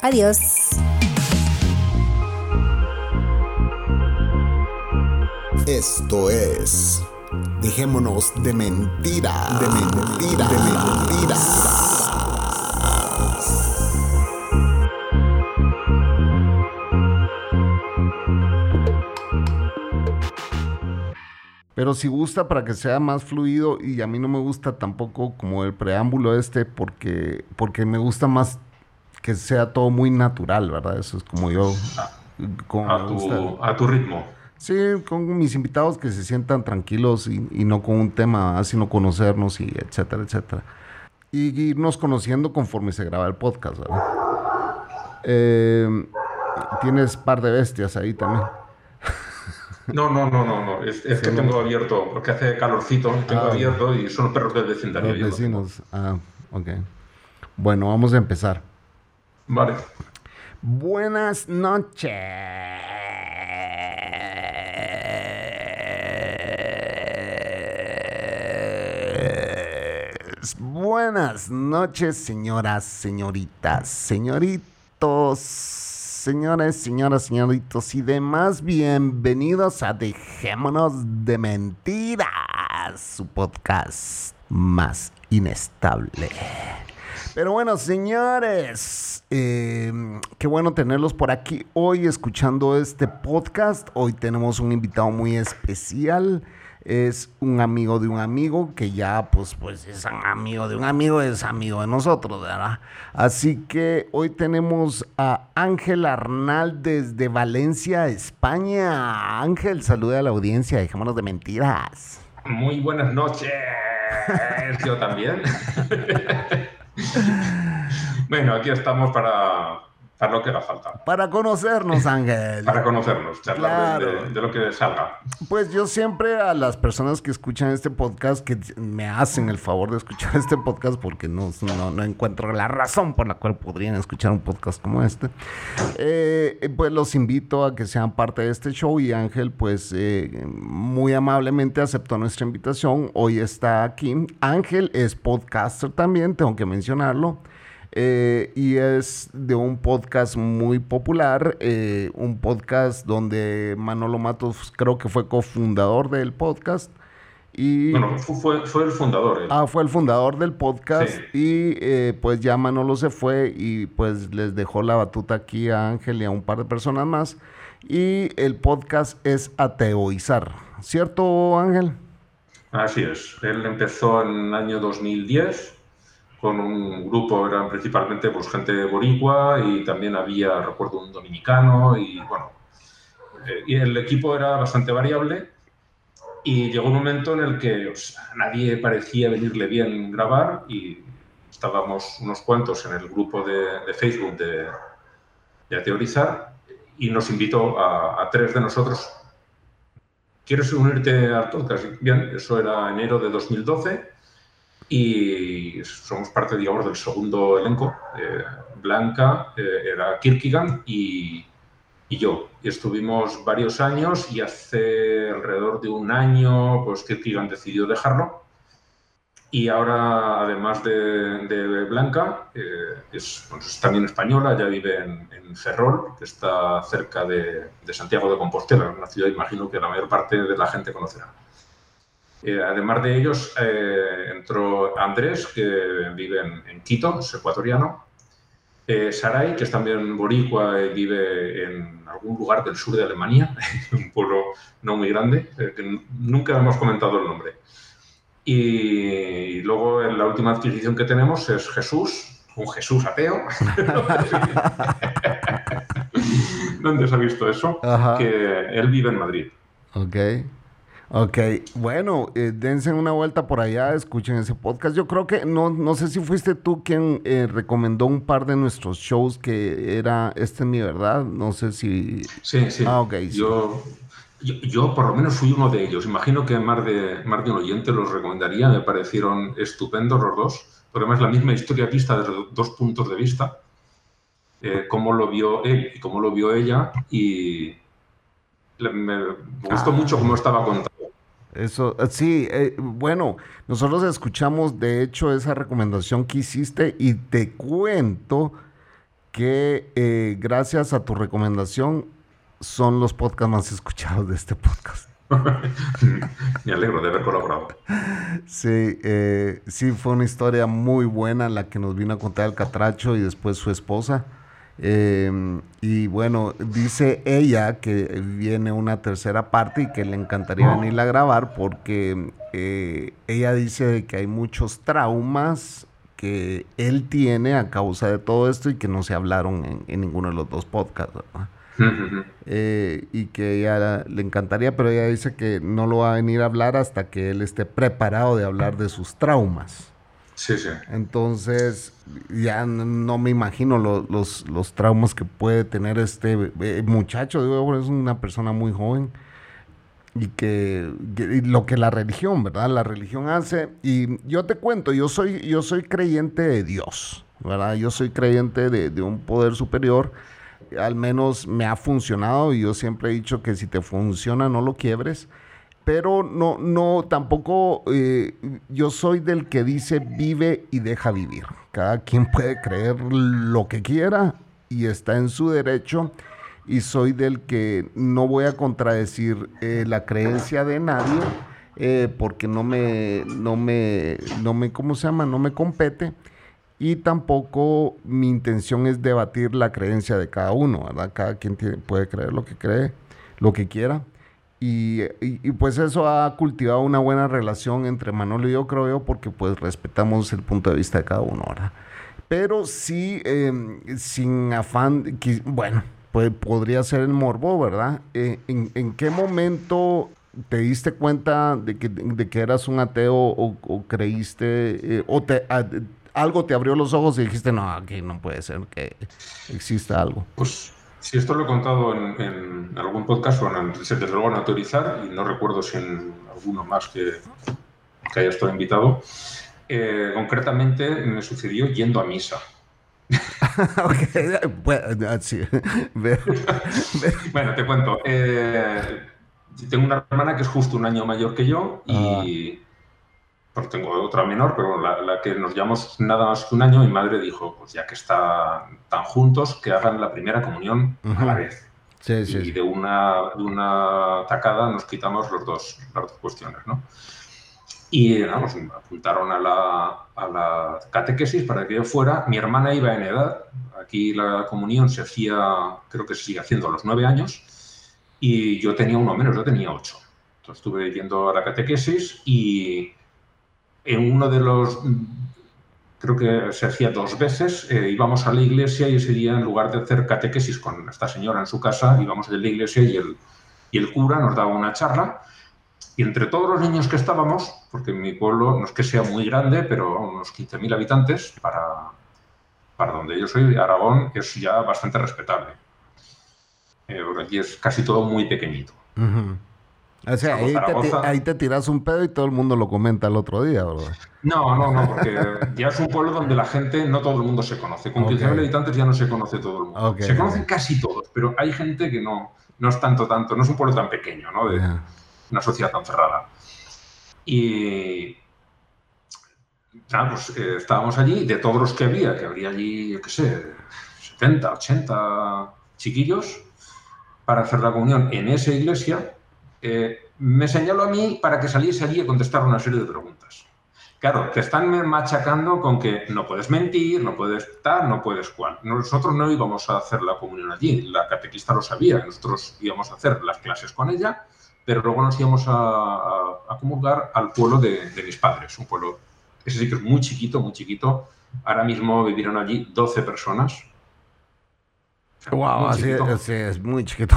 Adiós. Esto es. Dejémonos de mentira. De mentira. De mentira. Pero si gusta para que sea más fluido y a mí no me gusta tampoco como el preámbulo este porque, porque me gusta más que sea todo muy natural, ¿verdad? Eso es como yo... Como a, tu, a tu ritmo. Sí, con mis invitados que se sientan tranquilos y, no con un tema, sino conocernos y etcétera, etcétera. Y irnos conociendo conforme se graba el podcast, ¿verdad? Eh, tienes par de bestias ahí también. No, no, no, no, no. Es, que tengo abierto, porque hace calorcito, tengo ah. abierto y son los perros del vecindario. Los vecinos. Ah, ok. Bueno, vamos a empezar. Vale. Buenas noches. Buenas noches, señoras, señoritas, señoritos señores, señoras, señoritos y demás, bienvenidos a Dejémonos de Mentiras, su podcast más inestable. Pero bueno, señores, eh, qué bueno tenerlos por aquí hoy escuchando este podcast. Hoy tenemos un invitado muy especial es un amigo de un amigo que ya pues pues es amigo de un amigo es amigo de nosotros, ¿verdad? Así que hoy tenemos a Ángel Arnal desde Valencia, España. Ángel, saluda a la audiencia, dejémonos de mentiras. Muy buenas noches. Yo también. bueno, aquí estamos para para lo que va falta. Para conocernos, Ángel. Para conocernos, charlar de, lo que salga. Pues yo siempre a las personas que escuchan este podcast, que me hacen el favor de escuchar este podcast, porque no, no, encuentro la razón por la cual podrían escuchar un podcast como este, eh, pues los invito a que sean parte de este show y Ángel, pues eh, muy amablemente aceptó nuestra invitación. Hoy está aquí. Ángel es podcaster también, tengo que mencionarlo. Eh, y es de un podcast muy popular, eh, un podcast donde Manolo Matos creo que fue cofundador del podcast. Y, bueno, fue, fue el fundador. Ah, fue el fundador del podcast y eh, pues ya Manolo se fue y pues les dejó la batuta aquí a Ángel y a un par de personas más. Y el podcast es Ateoizar, ¿cierto Ángel? Así es, él empezó en el año 2010 con un grupo, eran principalmente pues, gente boricua y también había, recuerdo, un dominicano y bueno, eh, y el equipo era bastante variable y llegó un momento en el que a nadie parecía venirle bien grabar y estábamos unos cuantos en el grupo de, Facebook de, de Teorizar y nos invitó a, a tres de nosotros. ¿Quieres unirte al podcast? Bien, eso era enero de 2012 y somos parte, digamos, del segundo elenco. Eh, Blanca, eh, era Kirkigan y, y, yo. Y estuvimos varios años y hace alrededor de un año, pues Kirkigan decidió dejarlo. Y ahora, además de, Blanca, eh, es, pues, también española, ya vive en, en, Ferrol, que está cerca de, de Santiago de Compostela, una ciudad, imagino que la mayor parte de la gente conocerá. Eh, además de ellos, eh, entró Andrés, que vive en, Quito, es ecuatoriano. Eh, Saray, que es también boricua y vive en algún lugar del sur de Alemania, un pueblo no muy grande, que nunca hemos comentado el nombre. Y, luego la última adquisición que tenemos es Jesús, un Jesús ateo. ¿Dónde se ha visto eso? Que él vive en Madrid. Ok. Ok, bueno, eh, dense una vuelta por allá, escuchen ese podcast. Yo creo que, no, no sé si fuiste tú quien eh, recomendó un par de nuestros shows que era Este es mi verdad, no sé si... Sí, sí. Ah, ok. Yo, yo, yo por lo menos fui uno de ellos. Imagino que más de, más de un oyente los recomendaría, me parecieron estupendos los dos, porque además la misma historia vista desde dos puntos de vista, eh, cómo lo vio él y cómo lo vio ella, y me, gustó Ah. mucho cómo estaba contado. Eso, eh, sí, eh, bueno, nosotros escuchamos de hecho esa recomendación que hiciste y te cuento que eh, gracias a tu recomendación son los podcasts más escuchados de este podcast. Me alegro de haber colaborado. Sí, eh, sí, fue una historia muy buena la que nos vino a contar el Catracho y después su esposa. Eh, y bueno, dice ella que viene una tercera parte y que le encantaría venirla a grabar porque eh, ella dice que hay muchos traumas que él tiene a causa de todo esto y que no se hablaron en, en ninguno de los dos podcasts. ¿verdad? Eh, y que ella le encantaría, pero ella dice que no lo va a venir a hablar hasta que él esté preparado de hablar de sus traumas. Sí, sí. Entonces, ya no me imagino lo- los, los traumas que puede tener este eh, muchacho. Digo, es una persona muy joven. Y que, lo que la religión, ¿verdad? La religión hace. Y yo te cuento, yo soy, yo soy creyente de Dios, ¿verdad? Yo soy creyente de, de un poder superior. Al menos me ha funcionado y yo siempre he dicho que si te funciona, no lo quiebres pero no, no, tampoco eh, yo soy del que dice vive y deja vivir. Cada quien puede creer lo que quiera y está en su derecho. Y soy del que no voy a contradecir eh, la creencia de nadie eh, porque no me, no me, no me, ¿cómo se llama? No me compete. Y tampoco mi intención es debatir la creencia de cada uno, ¿verdad? Cada quien puede creer lo que cree, lo que quiera. Y, y- pues eso ha cultivado una buena relación entre Manolo y yo, creo yo, porque pues respetamos el punto de vista de cada uno, ¿verdad? Pero sí, eh, sin afán, bueno, pues podría ser el morbo, ¿verdad? Eh, ¿en, en qué momento te diste cuenta de que, de que eras un ateo o, creíste, eh, o te, algo te abrió los ojos y dijiste, no, aquí no puede ser que exista algo? Pues si esto lo he contado en, en algún podcast o en el, desde luego en autorizar, y no recuerdo si en alguno más que, que haya estado invitado, eh, concretamente me sucedió yendo a misa. ok, ah, sí. Bueno, te cuento. eh, tengo una hermana que es justo un año mayor que yo y pues tengo otra menor, pero la, la que nos llevamos nada más que un año, mi madre dijo, pues ya que están tan juntos, que hagan la primera comunión a la vez. Sí, sí, y de una, de una tacada nos quitamos los dos, las dos cuestiones, ¿no? Y vamos, me apuntaron a la, a la catequesis para que yo fuera. Mi hermana iba en edad. Aquí la comunión se hacía, creo que se sigue haciendo a los nueve años. Y yo tenía uno menos, yo tenía ocho. Entonces estuve yendo a la catequesis y en uno de los, creo que se hacía dos veces, eh, íbamos a la iglesia y ese día en lugar de hacer catequesis con esta señora en su casa, íbamos a la iglesia y el, y el cura nos daba una charla. Y entre todos los niños que estábamos, porque mi pueblo no es que sea muy grande, pero unos 15.000 habitantes, para, para donde yo soy, Aragón, es ya bastante respetable. Eh, aquí es casi todo muy pequeñito. Ujú. O sea, ahí te, ahí te tiras un pedo y todo el mundo lo comenta el otro día, ¿verdad? No, no, no, porque ya es un pueblo donde la gente, no todo el mundo se conoce. Con Ok. 15.000 habitantes ya no se conoce todo el mundo. Ok, se conocen casi todos, pero hay gente que no, no es tanto, tanto, no es un pueblo tan pequeño, ¿no? De Ajá. una sociedad tan cerrada. Y nada, pues eh, estábamos allí, de todos los que había, que habría allí, yo qué sé, 70, 80 chiquillos, para hacer la comunión en esa iglesia, eh, me señaló a mí para que saliese allí a contestar una serie de preguntas. Claro, te están machacando con que no puedes mentir, no puedes tal, no puedes cual. Nosotros no íbamos a hacer la comunión allí, la catequista lo sabía, nosotros íbamos a hacer las clases con ella, pero luego nos íbamos a, a, a comulgar al pueblo de, de mis padres, un pueblo, ese sí que es muy chiquito, muy chiquito. Ahora mismo vivieron allí 12 personas. Wow, así es muy chiquito.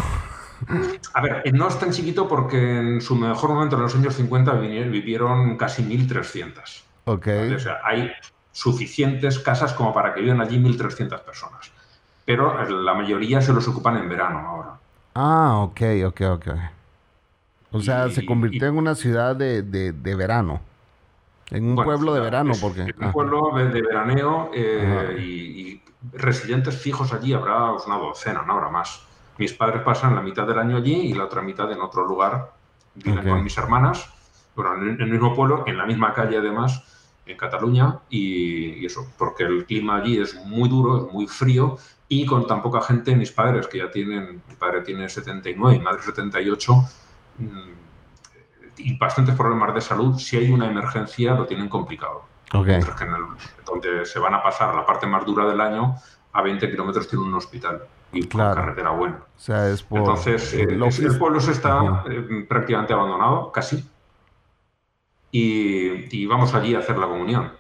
A ver, no es tan chiquito porque en su mejor momento, en los años 50, vivieron casi 1.300. Ok. O sea, hay suficientes casas como para que vivan allí 1.300 personas. Pero la mayoría se los ocupan en verano ahora. Ah, ok, ok, ok. O sea, se convirtió en una ciudad de, verano. En un pueblo de verano, porque... un pueblo de, veraneo eh, y, residentes fijos allí habrá una docena, no habrá más. Mis padres pasan la mitad del año allí y la otra mitad en otro lugar. Viven con mis hermanas, bueno, en el mismo pueblo, en la misma calle además, en Cataluña, y, eso, porque el clima allí es muy duro, es muy frío, y con tan poca gente, mis padres, que ya tienen, mi padre tiene 79 y mi madre 78, mm, y bastantes problemas de salud, si hay una emergencia lo tienen complicado. Okay. donde se van a pasar la parte más dura del año, a 20 kilómetros tiene un hospital y claro. carretera buena. O sea, es por... Entonces, eh, el pueblo se está eh, prácticamente abandonado, casi, y, y vamos allí a hacer la comunión.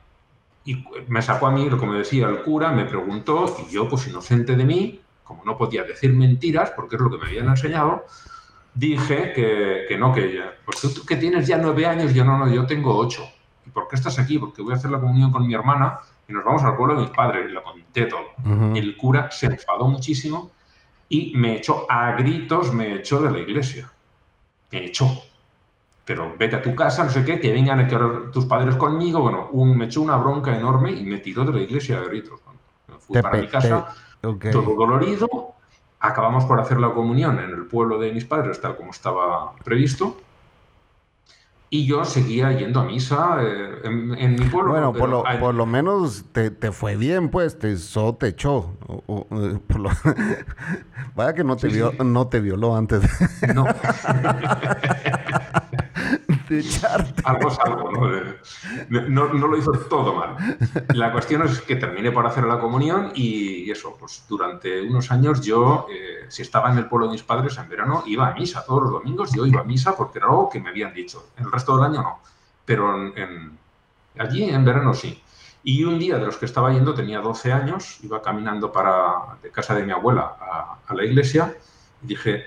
Y me sacó a mí, como decía el cura, me preguntó, y yo, pues inocente de mí, como no podía decir mentiras, porque es lo que me habían enseñado, dije que, que no, que ya, pues tú que tienes ya nueve años, yo no, no, yo tengo ocho. ¿Y por qué estás aquí? Porque voy a hacer la comunión con mi hermana y nos vamos al pueblo de mis padres, y lo conté todo. El cura se enfadó muchísimo y me echó a gritos, me echó de la iglesia. Me echó pero vete a tu casa, no sé qué, que vengan a tus padres conmigo. Bueno, un, me echó una bronca enorme y me tiró de la iglesia de gritos. me fui para mi casa, todo dolorido. Acabamos por hacer la comunión en el pueblo de mis padres, tal como estaba previsto. Y yo seguía yendo a misa eh, en, mi pueblo. Bueno, por lo, por lo, menos te, te, fue bien, pues, te, so, te echó. Eh, vaya que no te, vio, no te violó antes. No. de. Algo es algo, ¿no? lo hizo todo mal. La cuestión es que terminé por hacer la comunión y eso, pues durante unos años yo, eh, si estaba en el pueblo de mis padres en verano, iba a misa. Todos los domingos yo iba a misa porque era algo que me habían dicho. El resto del año no. Pero allí en verano sí. Y un día de los que estaba yendo, tenía 12 años, iba caminando para de casa de mi abuela a, a la iglesia y dije,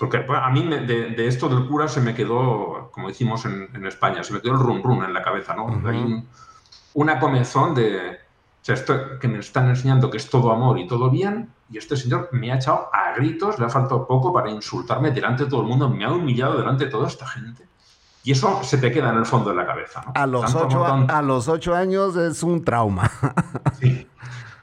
porque a mí de, esto del cura se me quedó, como decimos en, España, se me quedó el rum rum en la cabeza, ¿no? Hay una comezón de, o sea, esto que me están enseñando que es todo amor y todo bien, y este señor me ha echado a gritos, le ha faltado poco para insultarme delante de todo el mundo, me ha humillado delante de toda esta gente. Y eso se te queda en el fondo de la cabeza. ¿no? A, los ocho, a los ocho años es un trauma. Sí.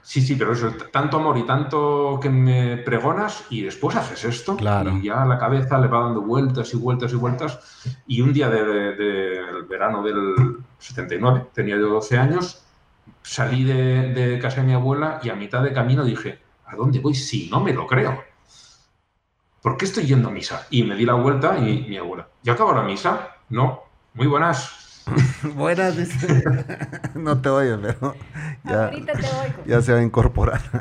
Sí, sí, pero eso, tanto amor y tanto que me pregonas y después haces esto claro. y ya la cabeza le va dando vueltas y vueltas y vueltas. Y un día del de, verano del 79, tenía yo 12 años, salí de, de, casa de mi abuela y a mitad de camino dije, ¿a dónde voy? Si no me lo creo. ¿Por qué estoy yendo a misa? Y me di la vuelta y mi abuela, ¿ya acabó la misa? No, muy buenas. Buenas, dice. no te oye, pero ya, te oigo. ya se va a incorporar.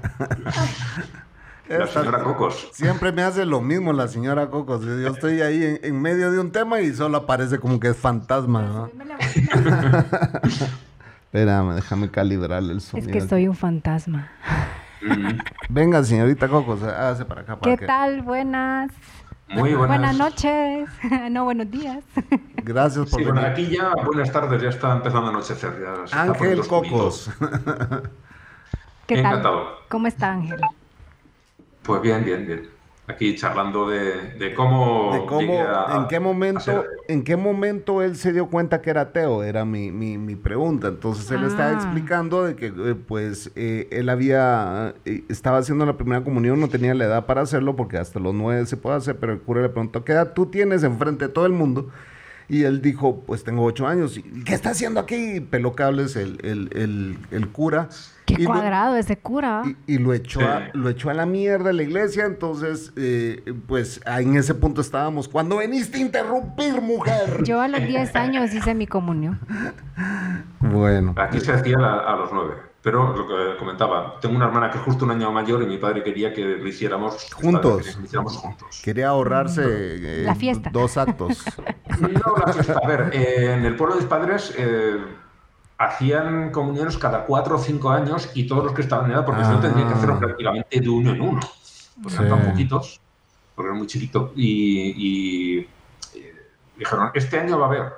La señora Cocos. Siempre me hace lo mismo la señora Cocos. Yo estoy ahí en, medio de un tema y solo aparece como que es fantasma. Espérame, déjame calibrarle el sonido. Es que soy un fantasma. Venga, señorita Cocos, hágase para acá. ¿Qué tal? Buenas. Muy buenas. Buenas noches. no, buenos días. Gracias por venir. aquí ya, buenas tardes, ya está empezando a anochecer. Ángel Cocos. ¿Qué tal? ¿Cómo está Ángel? Pues bien, bien, bien aquí charlando de, cómo, en qué momento en qué momento él se dio cuenta que era ateo era mi, mi, pregunta entonces él estaba ah. explicando de que eh, pues eh, él había eh, estaba haciendo la primera comunión no tenía la edad para hacerlo porque hasta los nueve se puede hacer pero el cura le preguntó qué edad tú tienes enfrente de todo el mundo y él dijo, pues tengo ocho años. ¿Y qué está haciendo aquí? Peló cables el, el, el, cura. Qué cuadrado ese cura. Y, lo, echó a, lo echó a la mierda la iglesia. Entonces, eh, pues en ese punto estábamos. Cuando veniste a interrumpir, mujer. Yo a los diez años hice mi comunión. Bueno. Aquí se hacía a, a los nueve. Pero lo que comentaba, tengo una hermana que es justo un año mayor y mi padre quería que lo hiciéramos juntos. Que lo hiciéramos juntos. Quería ahorrarse eh, la fiesta. dos actos. no, la fiesta. A ver, eh, en el pueblo de mis padres eh, hacían comuniones cada cuatro o cinco años y todos los que estaban en edad, porque si no tendrían que hacerlo ah. prácticamente de uno en uno. Eran tan poquitos. porque era muy chiquito, y, eh, dijeron, este año va a haber,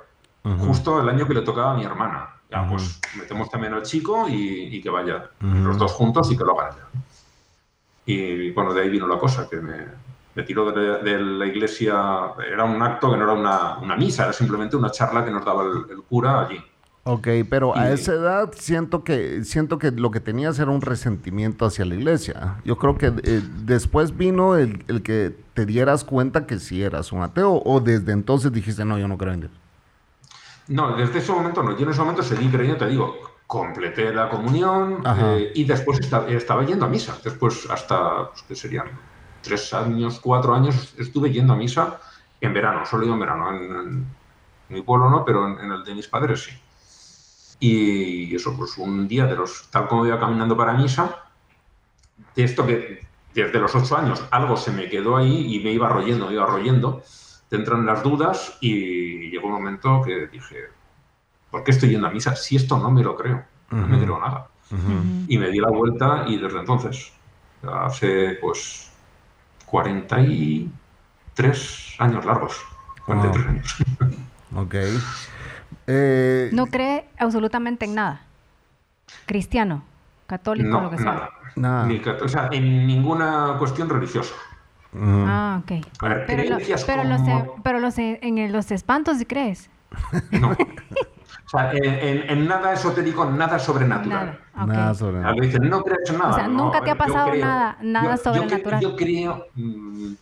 justo el año que le tocaba a mi hermana. Ya, pues metemos también al chico y, que vaya los dos juntos y que lo hagan ya. Y bueno, de ahí vino la cosa, que me, me tiró de, la iglesia, era un acto que no era una, una, misa, era simplemente una charla que nos daba el, cura allí. Ok, pero a esa edad siento que siento que lo que tenías era un resentimiento hacia la iglesia. Yo creo que eh, después vino el, el, que te dieras cuenta que si eras un ateo o desde entonces dijiste, no, yo no creo en Dios. No, desde ese momento no. Yo en ese momento seguí creyendo, te digo, completé la comunión eh, y después estaba yendo a misa. Después hasta, pues, ¿qué serían? Tres años, cuatro años estuve yendo a misa en verano, solo iba en verano. En, mi pueblo no, pero en, el de mis padres sí. Y eso, pues un día de los, tal como iba caminando para misa, de esto que desde los ocho años algo se me quedó ahí y me iba royendo, me iba royendo, te entran las dudas y llegó un momento que dije, ¿por qué estoy yendo a misa si esto no me lo creo? No me creo nada. Y me di la vuelta y desde entonces, hace pues 43 años largos. 43 años. ok. Eh, no cree absolutamente en nada. Cristiano, católico, lo que sea. Nada. Ni, o sea, en ninguna cuestión religiosa. Ah, ok. pero, pero, los, en los espantos, ¿crees? No. O sea, en, nada esotérico, nada sobrenatural. Nada, sobrenatural. Dicen, no crees en nada. O sea, nunca te ha pasado nada, nada sobrenatural. Yo, creo. Mm,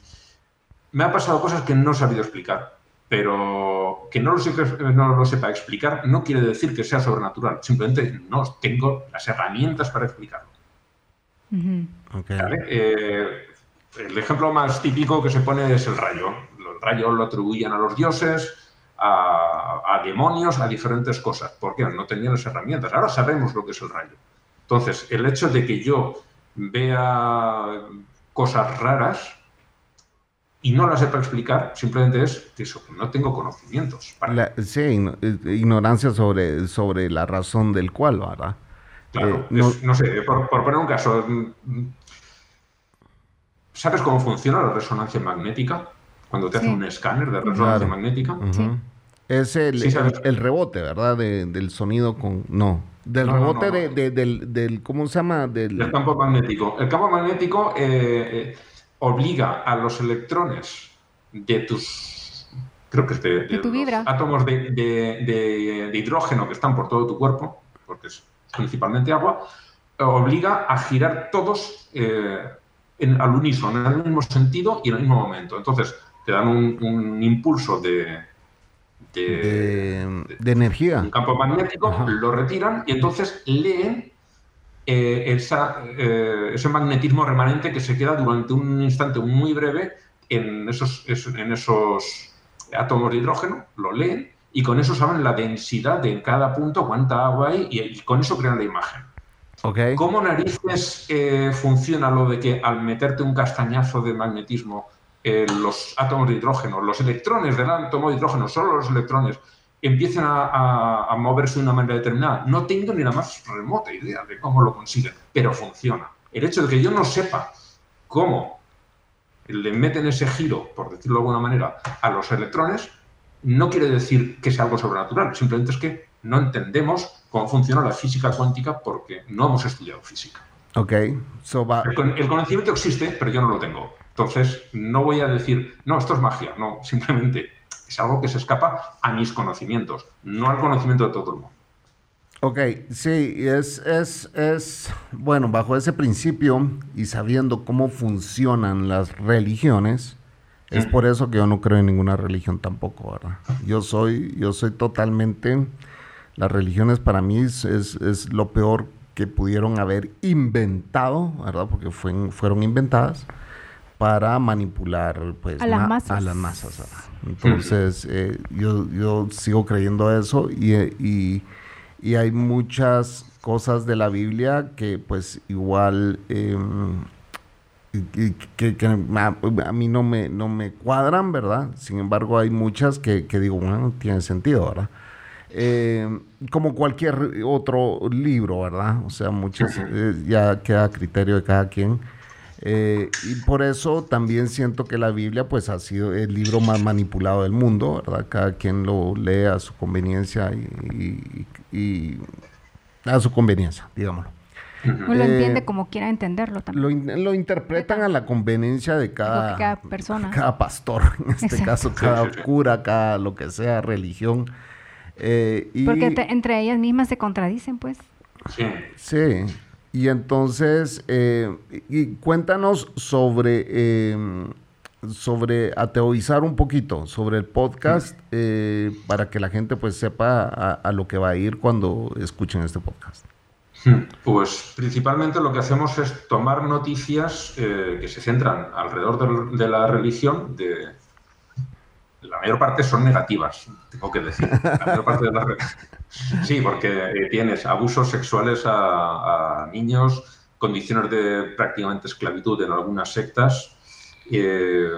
me han pasado cosas que no he sabido explicar. Pero que no lo, no lo sepa explicar no quiere decir que sea sobrenatural. Simplemente no tengo las herramientas para explicarlo. Eh, el ejemplo más típico que se pone es el rayo. El rayo lo atribuyen a los dioses, a, demonios, a diferentes cosas. ¿Por qué? No tenían las herramientas. Ahora sabemos lo que es el rayo. Entonces, el hecho de que yo vea cosas raras y no las sepa explicar, simplemente es que eso, no tengo conocimientos. sí, eh, ignorancia sobre, sobre la razón del cual, ¿verdad? Claro, eh, no, sé, por, poner un caso, ¿sabes cómo funciona la resonancia magnética? Cuando te hacen un escáner de resonancia magnética. Es el, rebote, ¿verdad? del sonido con... No, del rebote De, del, ¿Cómo se llama? Del campo magnético. El campo magnético eh, eh, obliga a los electrones de tus... Creo que es de, tu vibra. átomos de, hidrógeno que están por todo tu cuerpo, porque es principalmente agua, obliga a girar todos eh, en, al unísono, en el mismo sentido y en el mismo momento. Entonces, te dan un, impulso de, de, energía. Un campo magnético, lo retiran y entonces leen eh, esa, eh, ese magnetismo remanente que se queda durante un instante muy breve en esos, en esos átomos de hidrógeno, lo leen y con eso saben la densidad de cada punto, cuánta agua hay y, con eso crean la imagen. ¿Cómo narices eh, funciona lo de que al meterte un castañazo de magnetismo los átomos de hidrógeno, los electrones del átomo de hidrógeno, solo los electrones, empiezan a, moverse de una manera determinada. No tengo ni la más remota idea de cómo lo consiguen, pero funciona. El hecho de que yo no sepa cómo le meten ese giro, por decirlo de alguna manera, a los electrones, no quiere decir que sea algo sobrenatural, simplemente es que no entendemos cómo funciona la física cuántica porque no hemos estudiado física. Ok, el, el conocimiento existe, pero yo no lo tengo. Entonces, no voy a decir, no, esto es magia, no, simplemente es algo que se escapa a mis conocimientos, no al conocimiento de todo el mundo. Ok, sí, es, es, es, bueno, bajo ese principio y sabiendo cómo funcionan las religiones, es por eso que yo no creo en ninguna religión tampoco, ¿verdad? Yo soy, yo soy totalmente, las religiones para mí es, es, lo peor que pudieron haber inventado, ¿verdad? Porque fueron inventadas para manipular pues, a, las masas. a las masas. Entonces, eh, yo, yo sigo creyendo eso y, y, hay muchas cosas de la Biblia que pues igual em, que, a, mí no me, no me cuadran, ¿verdad? Sin embargo, hay muchas que, digo, bueno, tienen sentido, ¿verdad? Em, como cualquier otro libro, ¿verdad? O sea, muchas, eh, ya queda a criterio de cada quien. Eh, y por eso también siento que la Biblia pues ha sido el libro más manipulado del mundo, ¿verdad? Cada quien lo lee a su conveniencia y, a su conveniencia, digámoslo. O lo entiende como quiera entenderlo también. Lo, interpretan a la conveniencia de cada, persona. Cada pastor, en este caso, cada cura, cada lo que sea, religión. Eh, Porque entre ellas mismas se contradicen, pues. Sí. Sí. Y entonces, eh, y cuéntanos sobre, em, sobre ateoizar un poquito, sobre el podcast, eh, para que la gente pues sepa a, lo que va a ir cuando escuchen este podcast. Pues principalmente lo que hacemos es tomar noticias eh, que se centran alrededor de, la religión, de, la mayor parte son negativas, tengo que decir. La mayor parte de las Sí, porque eh, tienes abusos sexuales a, niños, condiciones de prácticamente esclavitud en algunas sectas, eh,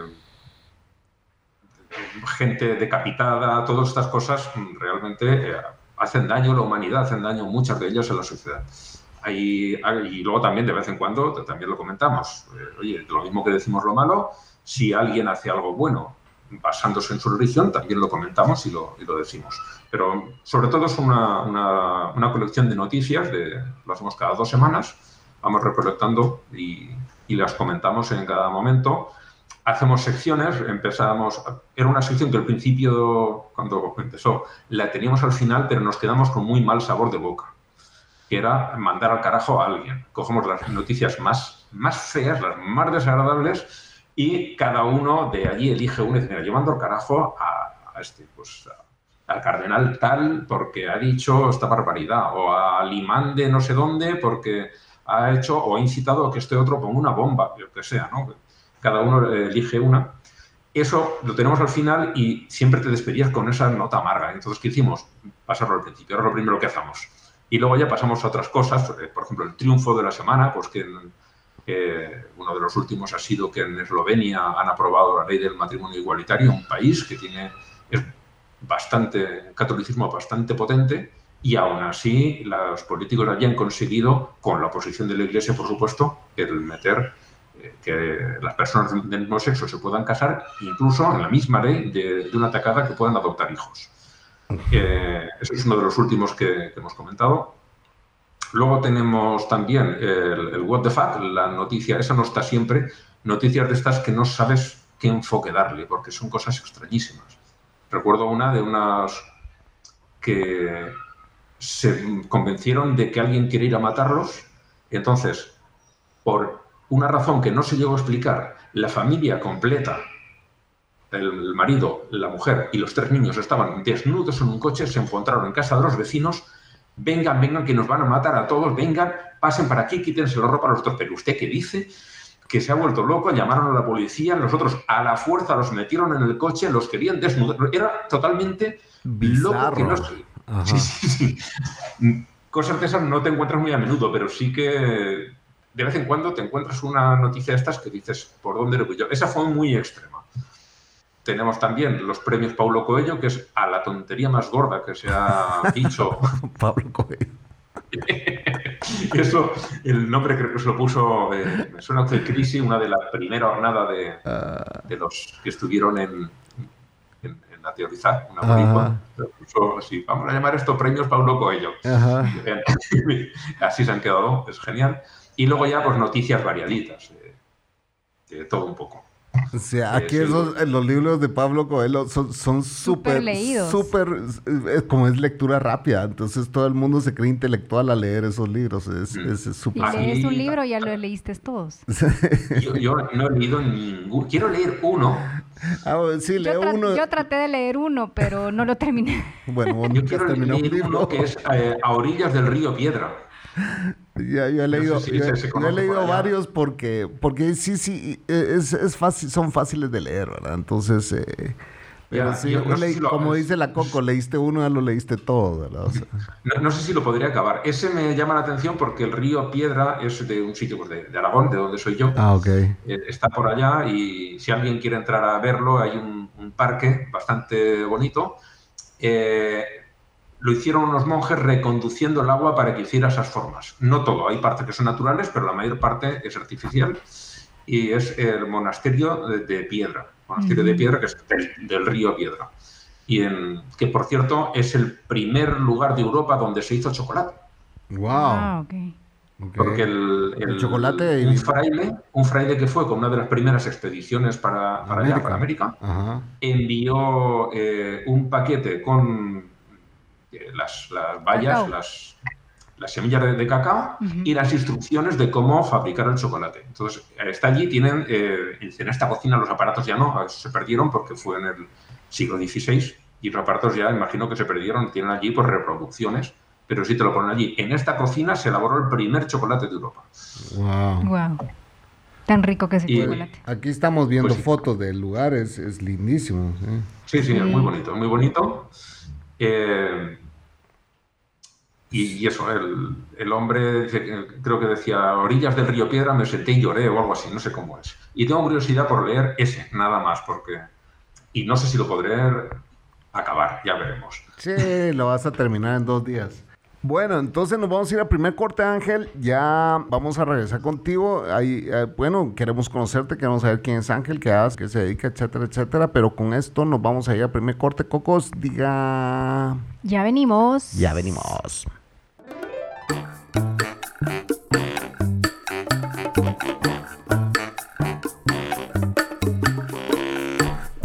gente decapitada, todas estas cosas realmente eh, hacen daño a la humanidad, hacen daño muchas de ellas a la sociedad. y luego también de vez en cuando, también lo comentamos, oye, lo mismo que decimos lo malo, si alguien hace algo bueno basándose en su religión, también lo comentamos y lo, y lo decimos. Pero sobre todo es una, una, colección de noticias, de, lo hacemos cada dos semanas, vamos recolectando y, y, las comentamos en cada momento. Hacemos secciones, empezamos, era una sección que al principio, cuando empezó, la teníamos al final, pero nos quedamos con muy mal sabor de boca, que era mandar al carajo a alguien. Cogemos las noticias más, más feas, las más desagradables, y cada uno de allí elige uno y dice, mira, yo mando al carajo a, este, pues al cardenal tal porque ha dicho esta barbaridad, o al imán de no sé dónde porque ha hecho o ha incitado a que este otro ponga una bomba, lo que sea, ¿no? Cada uno elige una. Eso lo tenemos al final y siempre te despedías con esa nota amarga. Entonces, ¿qué hicimos? Pasarlo al principio, era lo primero que hacemos. Y luego ya pasamos a otras cosas, por ejemplo, el triunfo de la semana, pues que uno de los últimos ha sido que en Eslovenia han aprobado la ley del matrimonio igualitario, un país que tiene es bastante catolicismo bastante potente y aún así los políticos habían conseguido, con la oposición de la Iglesia, por supuesto, el meter eh, que las personas del mismo sexo se puedan casar, incluso en la misma ley de, una atacada que puedan adoptar hijos. Eh, eso es uno de los últimos que hemos comentado. Luego tenemos también el, What the Fuck, la noticia, esa no está siempre, noticias de estas que no sabes qué enfoque darle, porque son cosas extrañísimas. Recuerdo una de unas que se convencieron de que alguien quiere ir a matarlos, entonces, por una razón que no se llegó a explicar, la familia completa, el marido, la mujer y los tres niños estaban desnudos en un coche, se encontraron en casa de los vecinos, vengan, vengan, que nos van a matar a todos, vengan, pasen para aquí, quítense la ropa a los otros. Pero usted qué dice que se ha vuelto loco, llamaron a la policía, nosotros a la fuerza los metieron en el coche, los querían desnudar. Era totalmente loco que no sí, sí, sí. Cosas de esas no te encuentras muy a menudo, pero sí que de vez en cuando te encuentras una noticia de estas que dices, ¿por dónde lo voy yo? Esa fue muy extrema. Tenemos también los premios Paulo Coelho, que es a la tontería más gorda que se ha dicho. Pablo Coelho. Eso, el nombre creo que se lo puso, eh, me suena que Crisi, una de la primera jornada de, ah. de los que estuvieron en, en, la teorizar, una uh así, vamos a llamar estos premios Paulo Coelho. así se han quedado, es genial. Y luego ya, pues noticias variaditas, de todo un poco. O sea, aquí los libros de Pablo Coelho son súper leídos. Súper, como es lectura rápida, entonces todo el mundo se cree intelectual al leer esos libros. Es, mm. es, súper. Y lees un libro ya lo leíste todos. yo, no he leído ningún. Quiero leer uno. Ah, sí, leo yo uno. Yo traté de leer uno, pero no lo terminé. Bueno, yo quiero leer uno que es eh, A orillas del río Piedra. Ya, yo he leído, he leído varios porque, porque sí, sí, es, es fácil, son fáciles de leer, ¿verdad? Entonces, eh, pero sí, como dice la Coco, leíste uno, ya lo leíste todo, ¿verdad? no, sé si lo podría acabar. Ese me llama la atención porque el río Piedra es de un sitio pues, de, Aragón, de donde soy yo. Ah, ok. Eh, está por allá y si alguien quiere entrar a verlo, hay un, un parque bastante bonito. Eh, lo hicieron unos monjes reconduciendo el agua para que hiciera esas formas. No todo, hay partes que son naturales, pero la mayor parte es artificial. y es el monasterio de, Piedra, monasterio de Piedra que es del, río Piedra. Y en, que por cierto es el primer lugar de Europa donde se hizo chocolate. Wow. Ah, Porque el, chocolate un fraile, un fraile que fue con una de las primeras expediciones para, para América, para América envió eh, un paquete con las, las bayas, las, las semillas de, cacao y las instrucciones de cómo fabricar el chocolate. Entonces, está allí, tienen, eh, en esta cocina los aparatos ya no, se perdieron porque fue en el siglo XVI y los aparatos ya, imagino que se perdieron, tienen allí por reproducciones, pero sí te lo ponen allí. En esta cocina se elaboró el primer chocolate de Europa. Wow. wow. Tan rico que es el chocolate. Aquí estamos viendo pues fotos del lugar, es, es lindísimo. Sí, sí, es muy bonito, muy bonito. Eh, y, eso, el, el, hombre, creo que decía, orillas del río Piedra, me senté y lloré o algo así, no sé cómo es. Y tengo curiosidad por leer ese, nada más, porque... Y no sé si lo podré acabar, ya veremos. Sí, lo vas a terminar en dos días. Bueno, entonces nos vamos a ir al primer corte, Ángel. Ya vamos a regresar contigo. Ahí, eh, bueno, queremos conocerte, queremos saber quién es Ángel, qué hace, qué se dedica, etcétera, etcétera. Pero con esto nos vamos a ir al primer corte. Cocos, diga. Ya venimos. Ya venimos.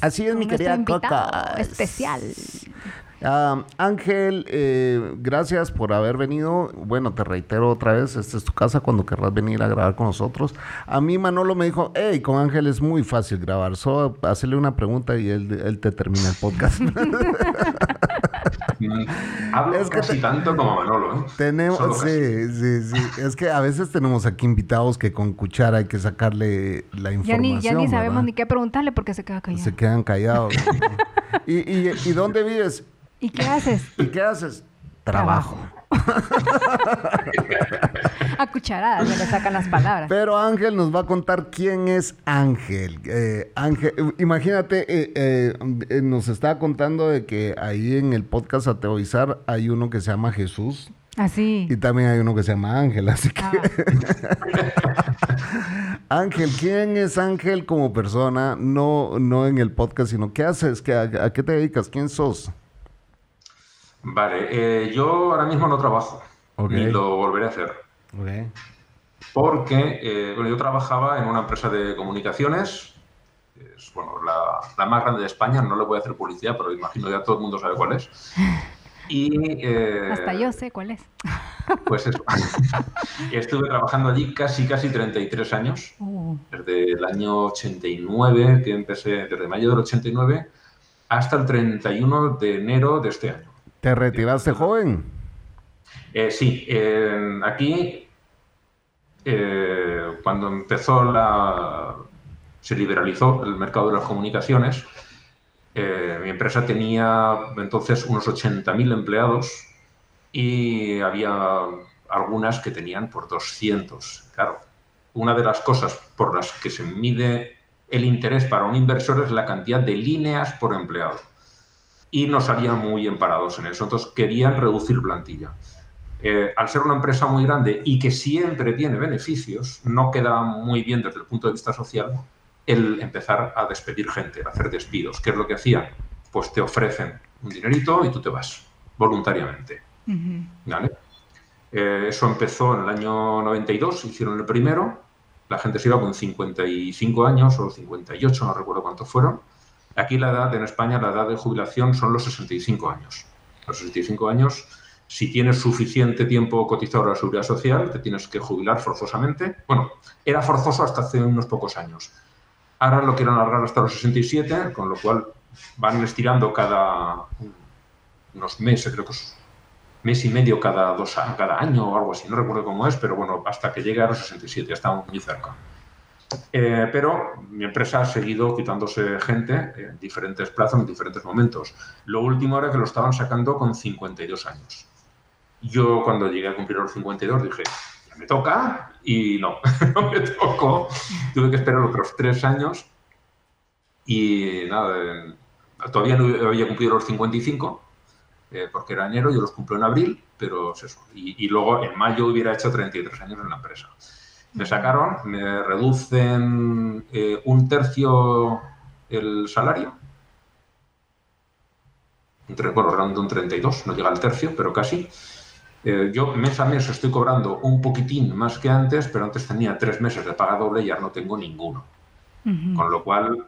Así es, mi querida Coca. Especial. Ah, Ángel, eh, gracias por haber venido. Bueno, te reitero otra vez, esta es tu casa cuando querrás venir a grabar con nosotros. A mí Manolo me dijo, hey, con Ángel es muy fácil grabar, solo hacerle una pregunta y él, te termina el podcast. Hablo es que casi tanto como Manolo. ¿eh? Tenemos, sí, sí, sí. Es que a veces tenemos aquí invitados que con cuchara hay que sacarle la información. Ya ni, sabemos ni qué preguntarle porque se queda callado. Se quedan callados. ¿Y, y, y dónde vives? ¿Y qué haces? ¿Y qué haces? Trabajo. a cucharadas me le sacan las palabras. Pero Ángel nos va a contar quién es Ángel. Eh, Ángel, imagínate, eh, eh, nos está contando de que ahí en el podcast Ateoizar hay uno que se llama Jesús. Así. Ah, y también hay uno que se llama Ángel, así que. Ah. Ángel, ¿quién es Ángel como persona? No, no en el podcast, sino ¿qué haces? ¿Qué, a, qué te dedicas? ¿Quién sos? Vale, eh, yo ahora mismo no trabajo, ni lo volveré a hacer. Porque eh, bueno, yo trabajaba en una empresa de comunicaciones, es bueno, la, más grande de España, no le voy a hacer publicidad, pero imagino ya todo el mundo sabe cuál es. Y, eh, Hasta yo sé cuál es. Pues eso. Estuve trabajando allí casi, casi 33 años, uh. desde el año 89, que empecé, desde mayo del 89, hasta el 31 de enero de este año. ¿Te retiraste joven? Eh, sí, aquí eh, cuando empezó la... se liberalizó el mercado de las comunicaciones, eh, mi empresa tenía entonces unos 80.000 empleados y había algunas que tenían por 200. Claro, una de las cosas por las que se mide el interés para un inversor es la cantidad de líneas por empleado y no salían muy emparados en eso. Entonces querían reducir plantilla. Eh, al ser una empresa muy grande y que siempre tiene beneficios, no queda muy bien desde el punto de vista social el empezar a despedir gente, a hacer despidos. ¿Qué es lo que hacían? Pues te ofrecen un dinerito y tú te vas voluntariamente. Eh, eso empezó en el año 92, hicieron el primero, la gente se iba con 55 años o 58, no recuerdo cuántos fueron, Aquí la edad, en España, la edad de jubilación son los 65 años. los 65 años, si tienes suficiente tiempo cotizado a la seguridad social, te tienes que jubilar forzosamente. Bueno, era forzoso hasta hace unos pocos años. Ahora lo quieren alargar hasta los 67, con lo cual van estirando cada unos meses, creo que es mes y medio cada, dos, cada año o algo así, no recuerdo cómo es, pero bueno, hasta que llegue a los 67, ya estamos muy cerca. Eh, pero mi empresa ha seguido quitándose gente en diferentes plazos, en diferentes momentos. Lo último era que lo estaban sacando con 52 años. Yo cuando llegué a cumplir los 52 dije, ya me toca, y no, no me tocó. Tuve que esperar otros tres años y nada, todavía no había cumplido los 55, eh, porque era enero, yo los cumplo en abril, pero es eso. Y, y luego en mayo hubiera hecho 33 años en la empresa. Me sacaron, me reducen eh, un tercio el salario. Bueno, realmente un 32, no llega al tercio, pero casi. Eh, yo mes a mes estoy cobrando un poquitín más que antes, pero antes tenía tres meses de paga doble y ya no tengo ninguno. Con lo cual,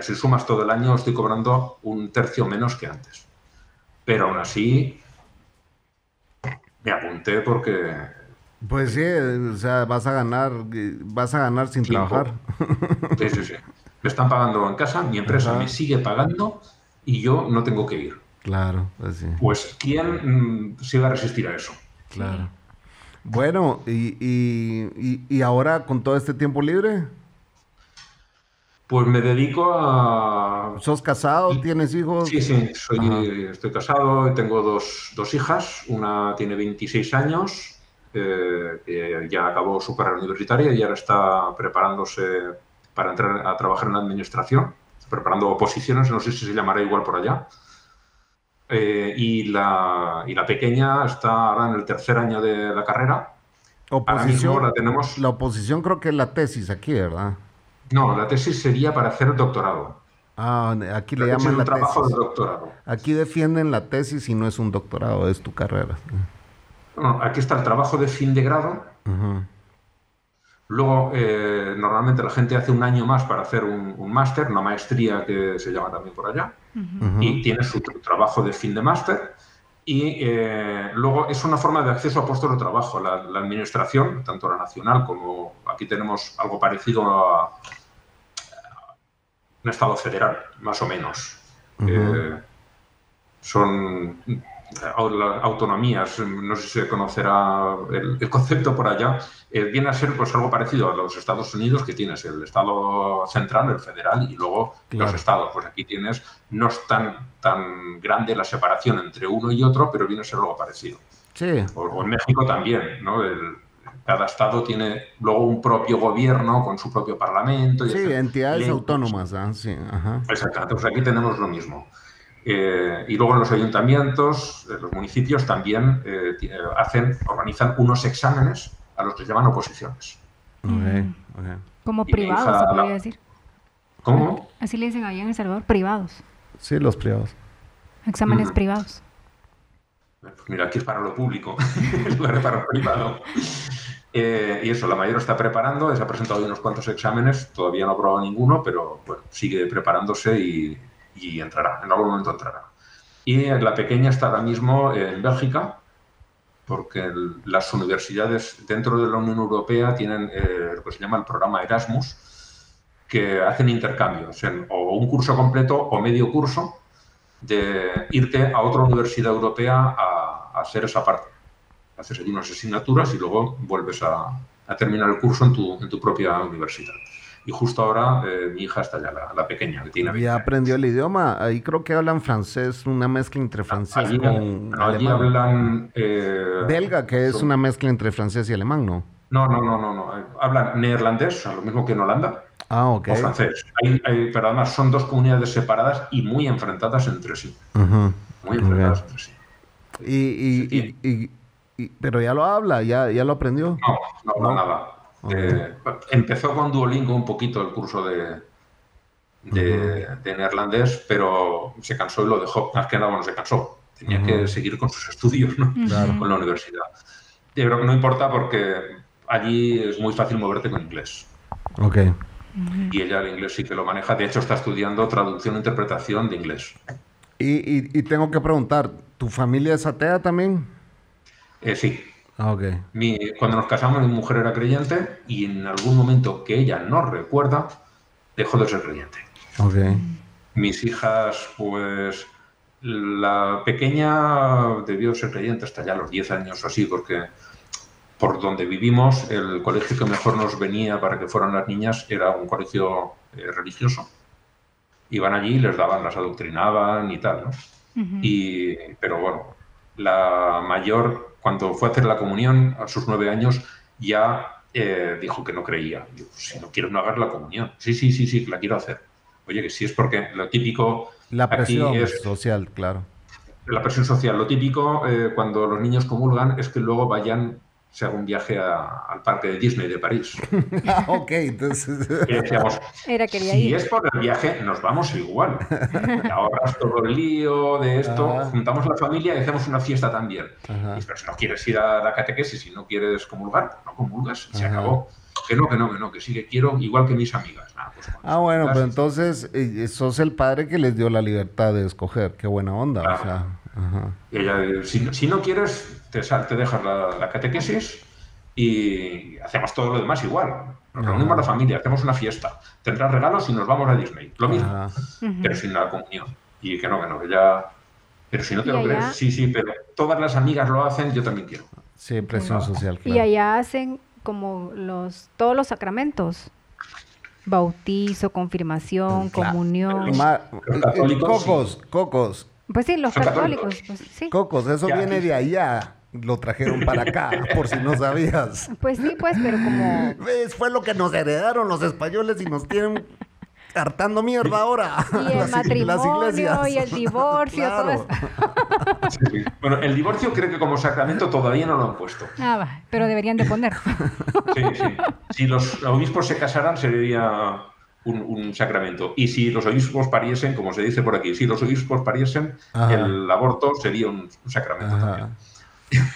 si sumas todo el año, estoy cobrando un tercio menos que antes. Pero aún así, me apunté porque pues sí, o sea, vas a ganar, vas a ganar sin trabajar. Sí, sí, sí. Me están pagando en casa, mi empresa me sigue pagando y yo no tengo que ir. Claro, pues sí. Pues ¿quién mm, se iba a resistir a eso? Claro. Bueno, y, y, y, ahora con todo este tiempo libre? Pues me dedico a... ¿Sos casado? ¿Tienes hijos? Sí, sí, soy, estoy casado, tengo dos, dos hijas, una tiene 26 años eh, que ya acabó su carrera universitaria y ahora está preparándose para entrar a trabajar en la administración, preparando oposiciones, no sé si se llamará igual por allá. Eh, y, la, y la pequeña está ahora en el tercer año de la carrera. Oposición, la tenemos. La oposición creo que es la tesis aquí, ¿verdad? No, la tesis sería para hacer doctorado. Ah, aquí le llaman la trabajo de doctorado. Aquí defienden la tesis y no es un doctorado, es tu carrera aquí está el trabajo de fin de grado. Luego, eh, normalmente la gente hace un año más para hacer un, máster, una maestría que se llama también por allá, y tiene su trabajo de fin de máster. Y eh, luego es una forma de acceso a puestos de trabajo. La, administración, tanto la nacional como aquí tenemos algo parecido a, un Estado federal, más o menos. Eh, son autonomías, no sé si se conocerá el, concepto por allá, eh, viene a ser pues algo parecido a los Estados Unidos, que tienes el Estado central, el federal, y luego los estados. Pues aquí tienes, no es tan, tan grande la separación entre uno y otro, pero viene a ser algo parecido. Sí. O, en México también, ¿no? cada estado tiene luego un propio gobierno con su propio parlamento. Y sí, entidades autónomas. ¿ah? Sí, Exactamente, pues aquí tenemos lo mismo. Eh, y luego en los ayuntamientos, eh, los municipios también eh, hacen, organizan unos exámenes a los que se llaman oposiciones. Mm. Como privados, se podría decir. ¿Cómo? Así le dicen ahí en El Salvador, privados. Sí, los privados. Exámenes mm. privados. Pues mira, aquí es para lo público, en lugar de para lo privado. y eso, la mayor está preparando, se ha presentado unos cuantos exámenes, todavía no ha aprobado ninguno, pero bueno, sigue preparándose y, y entrará, en algún momento entrará. Y la pequeña está ahora mismo en Bélgica, porque las universidades dentro de la Unión Europea tienen eh, lo que se llama el programa Erasmus, que hacen intercambios, en, o un curso completo o medio curso, de irte a otra universidad europea a, hacer esa parte. Haces allí unas asignaturas y luego vuelves a, a terminar el curso en tu propia universidad. Y justo ahora eh, mi hija está ya, la, pequeña, que tiene Ya aprendió el idioma. Ahí creo que hablan francés, una mezcla entre francés y con allí hablan... Eh, Belga, que es una mezcla entre francés y alemán, ¿no? No, no, no, no. no. Hablan neerlandés, lo mismo que en Holanda. Ah, ok. O francés. pero además son dos comunidades separadas y muy enfrentadas entre sí. Muy enfrentadas entre sí. Y, y, y, pero ya lo habla, ya, ya lo aprendió. No, no, no, nada. Eh, empezó con Duolingo un poquito el curso de, de, neerlandés, pero se cansó y lo dejó. Más que nada, bueno, se cansó. Tenía que seguir con sus estudios, ¿no? Con la universidad. Pero no importa porque allí es muy fácil moverte con inglés. Ok. Y ella el inglés sí que lo maneja. De hecho, está estudiando traducción e interpretación de inglés. Y, y, tengo que preguntar, ¿tu familia es atea también? Eh, sí. Ah, cuando nos casamos, mi mujer era creyente y en algún momento que ella no recuerda, dejó de ser creyente. Mis hijas, pues la pequeña debió ser creyente hasta ya los 10 años o así, porque por donde vivimos, el colegio que mejor nos venía para que fueran las niñas era un colegio eh, religioso. Iban allí, les daban, las adoctrinaban y tal, ¿no? y, pero bueno, la mayor, cuando fue a hacer la comunión a sus nueve años, ya eh, dijo que no creía. si no quieres no hagas la comunión. Sí, sí, sí, sí, la quiero hacer. Oye, que sí es porque lo típico... La presión social, claro. La presión social. Lo típico eh, cuando los niños comulgan es que luego vayan se haga un viaje al parque de Disney de París. ah, ok, entonces. Y decíamos, Era, si es por el viaje, nos vamos igual. Te ahorras todo el lío de esto, juntamos la familia y hacemos una fiesta también. pero si no quieres ir a la catequesis, si no quieres comulgar, no comulgas, se acabó. Que no, que no, que no, que sí que quiero, igual que mis amigas. Pues ah, bueno, pero entonces eh, sos el padre que les dio la libertad de escoger. Qué buena onda. O sea, y ella, si, si no quieres, te, te dejas la, catequesis y hacemos todo lo demás igual. Nos reunimos la familia, hacemos una fiesta, tendrás regalos y nos vamos a Disney. Lo mismo, pero sin la comunión. Y que no, que no, ya. Pero si no te lo crees, sí, sí, pero todas las amigas lo hacen, yo también quiero. Sí, presión social. Y allá hacen como los todos los sacramentos. Bautizo, confirmación, comunión. Cocos, cocos. Pues sí, los católicos. Pues, sí. Cocos, eso viene de allá lo trajeron para acá, por si no sabías. Pues sí, pues, pero como... ¿Ves? Fue lo que nos heredaron los españoles y nos tienen hartando mierda ahora. Y el matrimonio y el divorcio, todo eso. Bueno, el divorcio creo que como sacramento todavía no lo han puesto. Ah, va, pero deberían de poner. Sí, sí. Si los obispos se casaran sería un, sacramento. Y si los obispos pariesen, como se dice por aquí, si los obispos pariesen, el aborto sería un, sacramento también.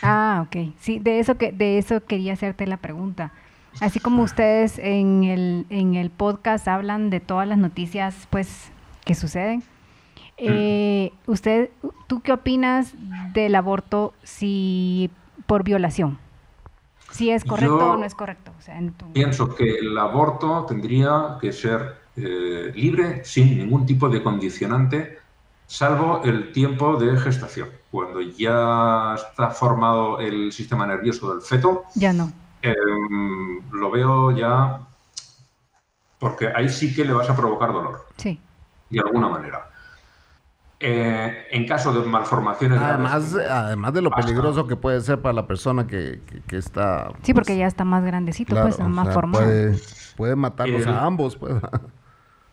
Ah, ok. Sí, de eso, que, de eso quería hacerte la pregunta. Así como ustedes en el, en el podcast hablan de todas las noticias pues que suceden, eh, usted, ¿tú qué opinas del aborto si por violación? Si es correcto o no es correcto. Pienso que el aborto tendría que ser eh, libre sin ningún tipo de condicionante salvo el tiempo de gestación. Cuando ya está formado el sistema nervioso del feto, ya no. Em, lo veo ya porque ahí sí que le vas a provocar dolor. Sí. De alguna manera. Eh, en caso de malformaciones. Además, además de lo peligroso que puede ser para la persona que, está. Sí, porque ya está más grandecito, pues, más formado. Puede, matarlos a ambos. Pues.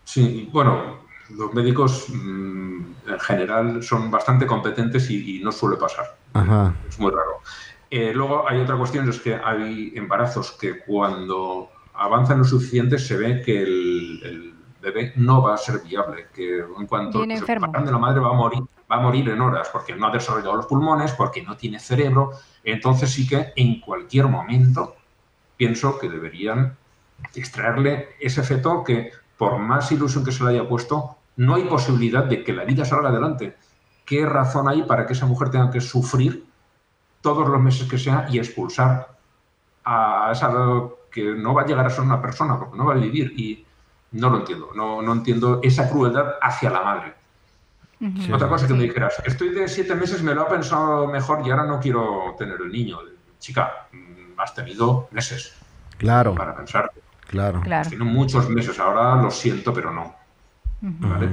Sí, bueno, los médicos mm, en general son bastante competentes y, no suele pasar. Es muy raro. Eh, luego hay otra cuestión, es que hay embarazos que cuando avanzan lo suficiente se ve que el, bebé no va a ser viable, que en cuanto se de la madre va a morir, va a morir en horas porque no ha desarrollado los pulmones, porque no tiene cerebro. Entonces sí que en cualquier momento pienso que deberían extraerle ese feto que por más ilusión que se le haya puesto, no hay posibilidad de que la vida salga adelante. ¿Qué razón hay para que esa mujer tenga que sufrir todos los meses que sea y expulsar a esa que no va a llegar a ser una persona porque no va a vivir? Y no lo entiendo, no, no entiendo esa crueldad hacia la madre. Otra cosa que me dijeras, estoy de siete meses, me lo ha pensado mejor y ahora no quiero tener el niño. Chica, mm, has tenido meses claro. para pensar. Claro. claro. Tengo muchos meses, ahora lo siento, pero no.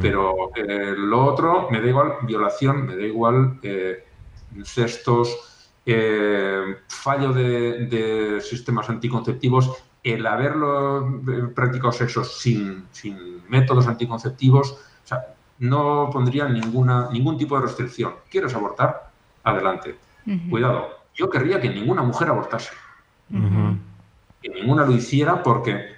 Pero eh, lo otro, me da igual violación, me da igual eh, incestos, eh, fallo de, sistemas anticonceptivos, el haberlo practicado sexo sin, sin métodos anticonceptivos, o sea, no pondría ninguna, ningún tipo de restricción. ¿Quieres abortar? Adelante. Cuidado, yo querría que ninguna mujer abortase. Que ninguna lo hiciera porque,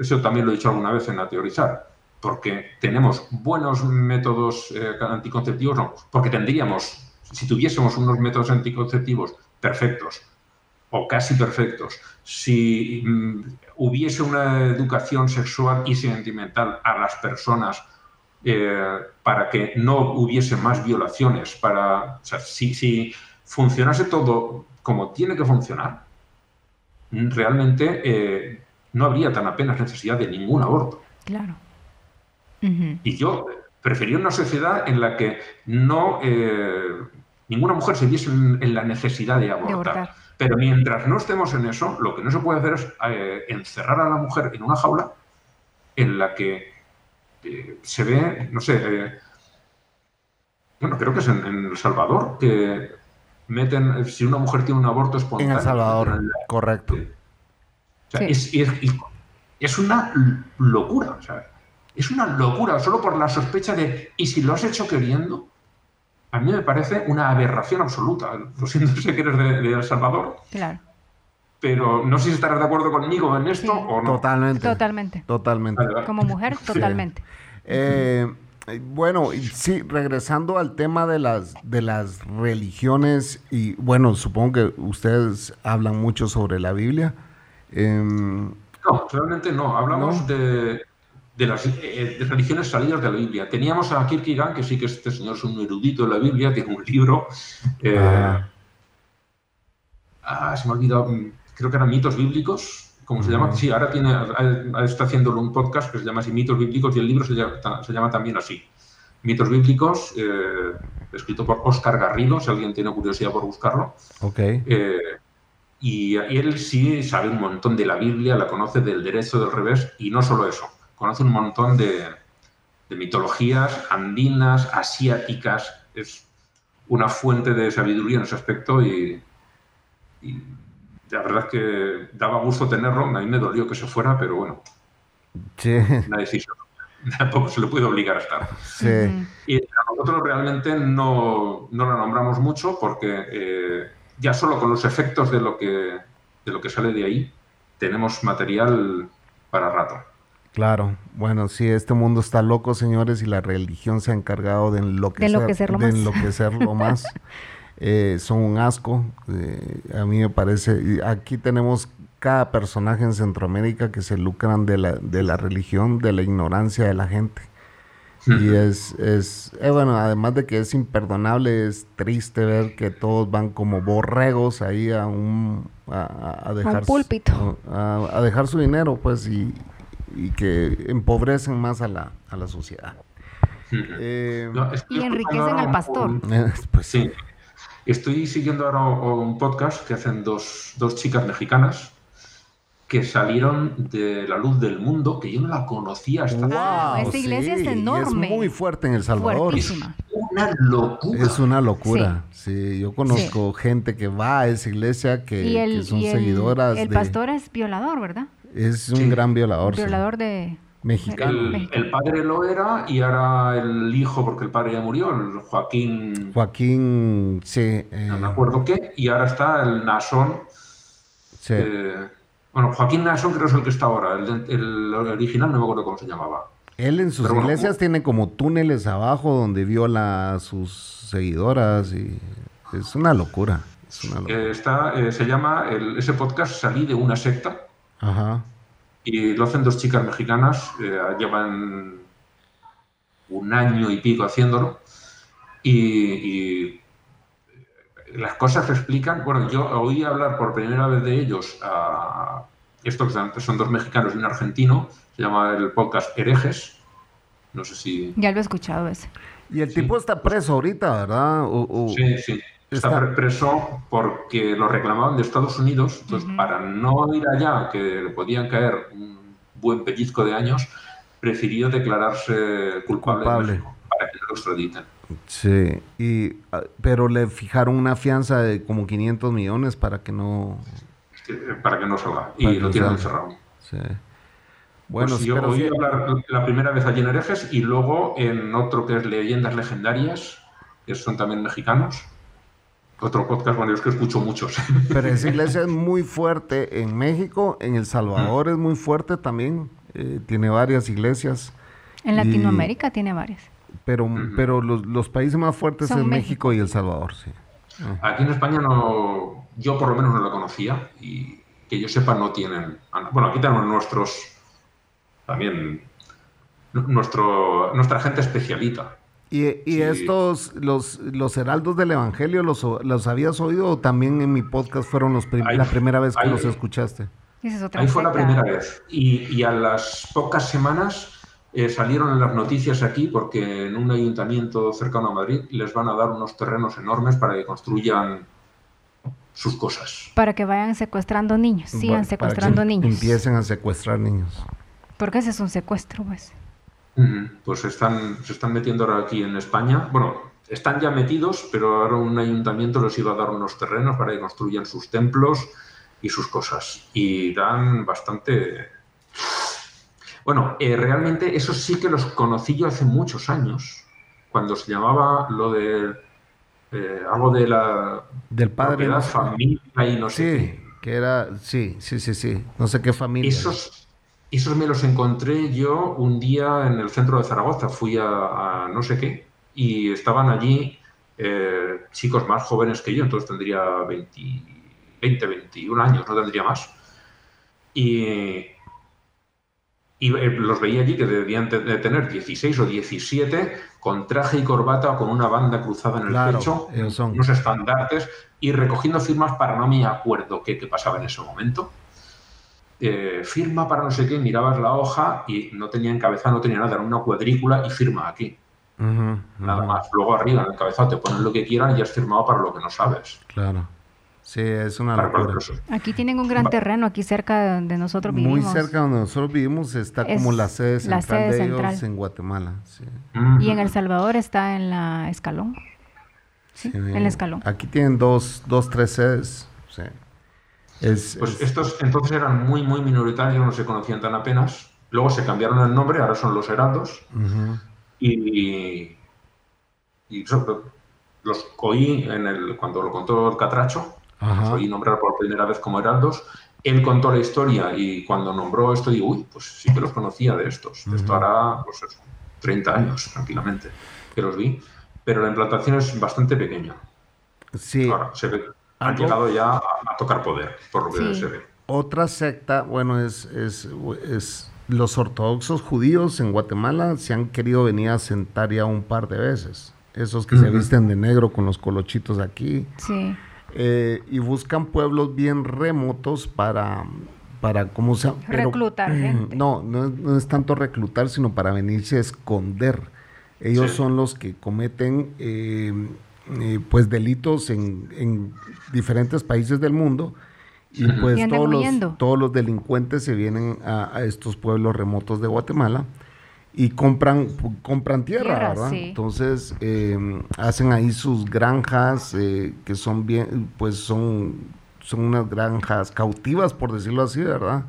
eso también lo he dicho alguna vez en la teorizar, porque tenemos buenos métodos eh, anticonceptivos, no, porque tendríamos, si tuviésemos unos métodos anticonceptivos perfectos o casi perfectos, si mm, hubiese una educación sexual y sentimental a las personas eh, para que no hubiese más violaciones, para, si, si, funcionase todo como tiene que funcionar, realmente eh, no habría tan apenas necesidad de ningún aborto. Claro. Y yo prefería una sociedad en la que no eh, ninguna mujer se viese en, la necesidad de abortar. Pero mientras no estemos en eso, lo que no se puede hacer es eh, encerrar a la mujer en una jaula en la que eh, se ve, no sé, eh, bueno, creo que es en, El Salvador, que meten, si una mujer tiene un aborto espontáneo. En El Salvador, correcto. es, una locura, es una locura, solo por la sospecha de, ¿y si lo has hecho queriendo? A mí me parece una aberración absoluta. Lo siento si eres de, El Salvador. Claro. Pero no sé si estarás de acuerdo conmigo en esto o no. Totalmente. Totalmente. Totalmente. Como mujer, totalmente. Eh, bueno, sí, regresando al tema de las, de las religiones, y bueno, supongo que ustedes hablan mucho sobre la Biblia. Em, no, realmente no. Hablamos De, las eh, religiones salidas de la Biblia. Teníamos a Kierkegaard, que sí que este señor es un erudito de la Biblia, tiene un libro. Eh, ah. ah. se me ha olvidado, mm, creo que eran mitos bíblicos ¿Cómo se llama? Sí, ahora tiene, está haciéndolo un podcast que se llama así Mitos Bíblicos y el libro se llama, también así. Mitos Bíblicos, eh, escrito por Oscar Garrido, si alguien tiene curiosidad por buscarlo. Ok. Eh, y, él sí sabe un montón de la Biblia, la conoce del derecho, del revés, y no solo eso, conoce un montón de, mitologías andinas, asiáticas, es una fuente de sabiduría en ese aspecto y la verdad es que daba gusto tenerlo, a mí me dolió que se fuera, pero bueno, sí. una decisión. Tampoco se le puede obligar a estar. Sí. Y nosotros realmente no, no la nombramos mucho porque eh, ya solo con los efectos de lo, que, de lo que sale de ahí tenemos material para rato. Claro, bueno, sí, este mundo está loco, señores, y la religión se ha encargado de enloquecer, de enloquecerlo más. Eh, son un asco. Eh, a mí me parece, aquí tenemos cada personaje en Centroamérica que se lucran de la, de la religión, de la ignorancia de la gente. Y es, es eh, bueno, además de que es imperdonable, es triste ver que todos van como borregos ahí a un, a, dejar, púlpito. A, dejar su dinero, pues, y, y que empobrecen más a la, a la sociedad. y enriquecen al pastor. pues sí. Estoy siguiendo ahora un podcast que hacen dos, chicas mexicanas que salieron de la luz del mundo, que yo no la conocía hasta wow, Esta iglesia es enorme. Es muy fuerte en El Salvador. Es una locura. Es una locura. Sí, yo conozco gente que va a esa iglesia que, son seguidoras. El pastor es violador, ¿verdad? Es un gran violador. Violador de, Mexicano. El, padre lo era y ahora el hijo, porque el padre ya murió, el Joaquín. Joaquín, sí. no me acuerdo qué. Y ahora está el Nasón. Sí. bueno, Joaquín Nasón creo que es el que está ahora. El, original no me acuerdo cómo se llamaba. Él en sus iglesias tiene como túneles abajo donde viola a sus seguidoras y es una locura. Eh, está, eh, se llama, ese podcast Salí de una secta. Ajá. Y lo hacen dos chicas mexicanas, eh, llevan un año y pico haciéndolo. Y, las cosas se explican. Bueno, yo oí hablar por primera vez de ellos a estos que son dos mexicanos y un argentino. Se llama el podcast Herejes. No sé si. Ya lo he escuchado ese. Y el tipo está preso ahorita, ¿verdad? Sí, sí. Está preso porque lo reclamaban de Estados Unidos, entonces para no ir allá, que le podían caer un buen pellizco de años, prefirió declararse culpable, para que no lo extraditen. Sí, y, ah, pero le fijaron una fianza de como 500 millones para que no... Para que no salga, y lo tienen encerrado. Sí. Bueno, pues yo oí hablar la primera vez allí en Herejes y luego en otro que es Leyendas Legendarias, que son también mexicanos, otro podcast, bueno, es que escucho muchos. Pero esa iglesia es muy fuerte en México, en El Salvador es muy fuerte también, eh, tiene varias iglesias. En Latinoamérica tiene varias. Pero, pero los, países más fuertes son México. y El Salvador, sí. Ah. Aquí en España no, yo por lo menos no lo conocía y que yo sepa no tienen, bueno, aquí tenemos nuestros, también, nuestro, nuestra gente especialita ¿Y, estos, los, los heraldos del Evangelio, los, los habías oído o también en mi podcast fueron los la primera vez que los escuchaste? ahí fue la primera vez. Y, a las pocas semanas eh, salieron en las noticias aquí porque en un ayuntamiento cercano a Madrid les van a dar unos terrenos enormes para que construyan sus cosas. Para que vayan secuestrando niños, sigan Bueno, para secuestrando que niños. Empiecen a secuestrar niños. Porque ese es un secuestro, pues. Pues se están, se están metiendo ahora aquí en España. Bueno, están ya metidos, pero ahora un ayuntamiento les iba a dar unos terrenos para que construyan sus templos y sus cosas. Y dan bastante... Bueno, eh, realmente eso sí que los conocí yo hace muchos años, cuando se llamaba lo de... eh, algo de la Del padre. sé- familia y no sé qué. Que era, sí, sí, sí, sí. No sé qué familia. Esos, esos me los encontré yo un día en el centro de Zaragoza. Fui a, a no sé qué y estaban allí eh, chicos más jóvenes que yo, entonces tendría 20, 20, 21 años, no tendría más. Y, y eh, los veía allí que debían te- de tener 16 o 17 con traje y corbata o con una banda cruzada en el Claro, pecho, son. unos estandartes y recogiendo firmas para no me acuerdo qué, qué pasaba en ese momento. Eh, firma para no sé qué, mirabas la hoja y no tenía encabezado, no tenía nada, era una cuadrícula y firma aquí, nada más. Luego arriba en el encabezado te ponen lo que quieran y ya has firmado para lo que no sabes. Claro. Sí, es una locura. Aquí tienen un gran terreno, aquí cerca de donde nosotros Muy vivimos. cerca donde nosotros vivimos está Es como la sede la central sede de ellos central. en Guatemala. Sí. Y en. El Salvador está en la Escalón. Sí, Sí, en el Escalón. Aquí tienen dos, dos tres sedes. Sí. Es, Pues es- estos entonces eran muy, muy minoritarios, no se conocían tan apenas. Luego se cambiaron el nombre, ahora son los Heraldos. Y, y eso, los oí en el, cuando lo contó el Catracho, los oí nombrar por primera vez como heraldos. Él contó la historia y cuando nombró esto, digo, uy, pues sí que los conocía de estos. De Esto hará, pues eso, 30 años tranquilamente que los vi. Pero la implantación es bastante pequeña. Sí. Ahora, se ve, han llegado ya a, tocar poder, por lo que Sí. se ve. Otra secta, bueno, es, es, es los ortodoxos judíos en Guatemala se han querido venir a sentar ya un par de veces. Esos que se visten de negro con los colochitos aquí. Sí. eh, y buscan pueblos bien remotos para, para ¿cómo se llama? Pero- Reclutar gente. No, no, es- no es tanto reclutar, sino para venirse a esconder. Ellos Sí. son los que cometen eh, eh, pues delitos en, en diferentes países del mundo y pues Y todos los, todos los delincuentes se vienen a, a estos pueblos remotos de Guatemala y compran compran tierra, Tierra, ¿verdad? sí. Entonces eh, hacen ahí sus granjas eh, que son bien, pues son son unas granjas cautivas por decirlo así, ¿verdad?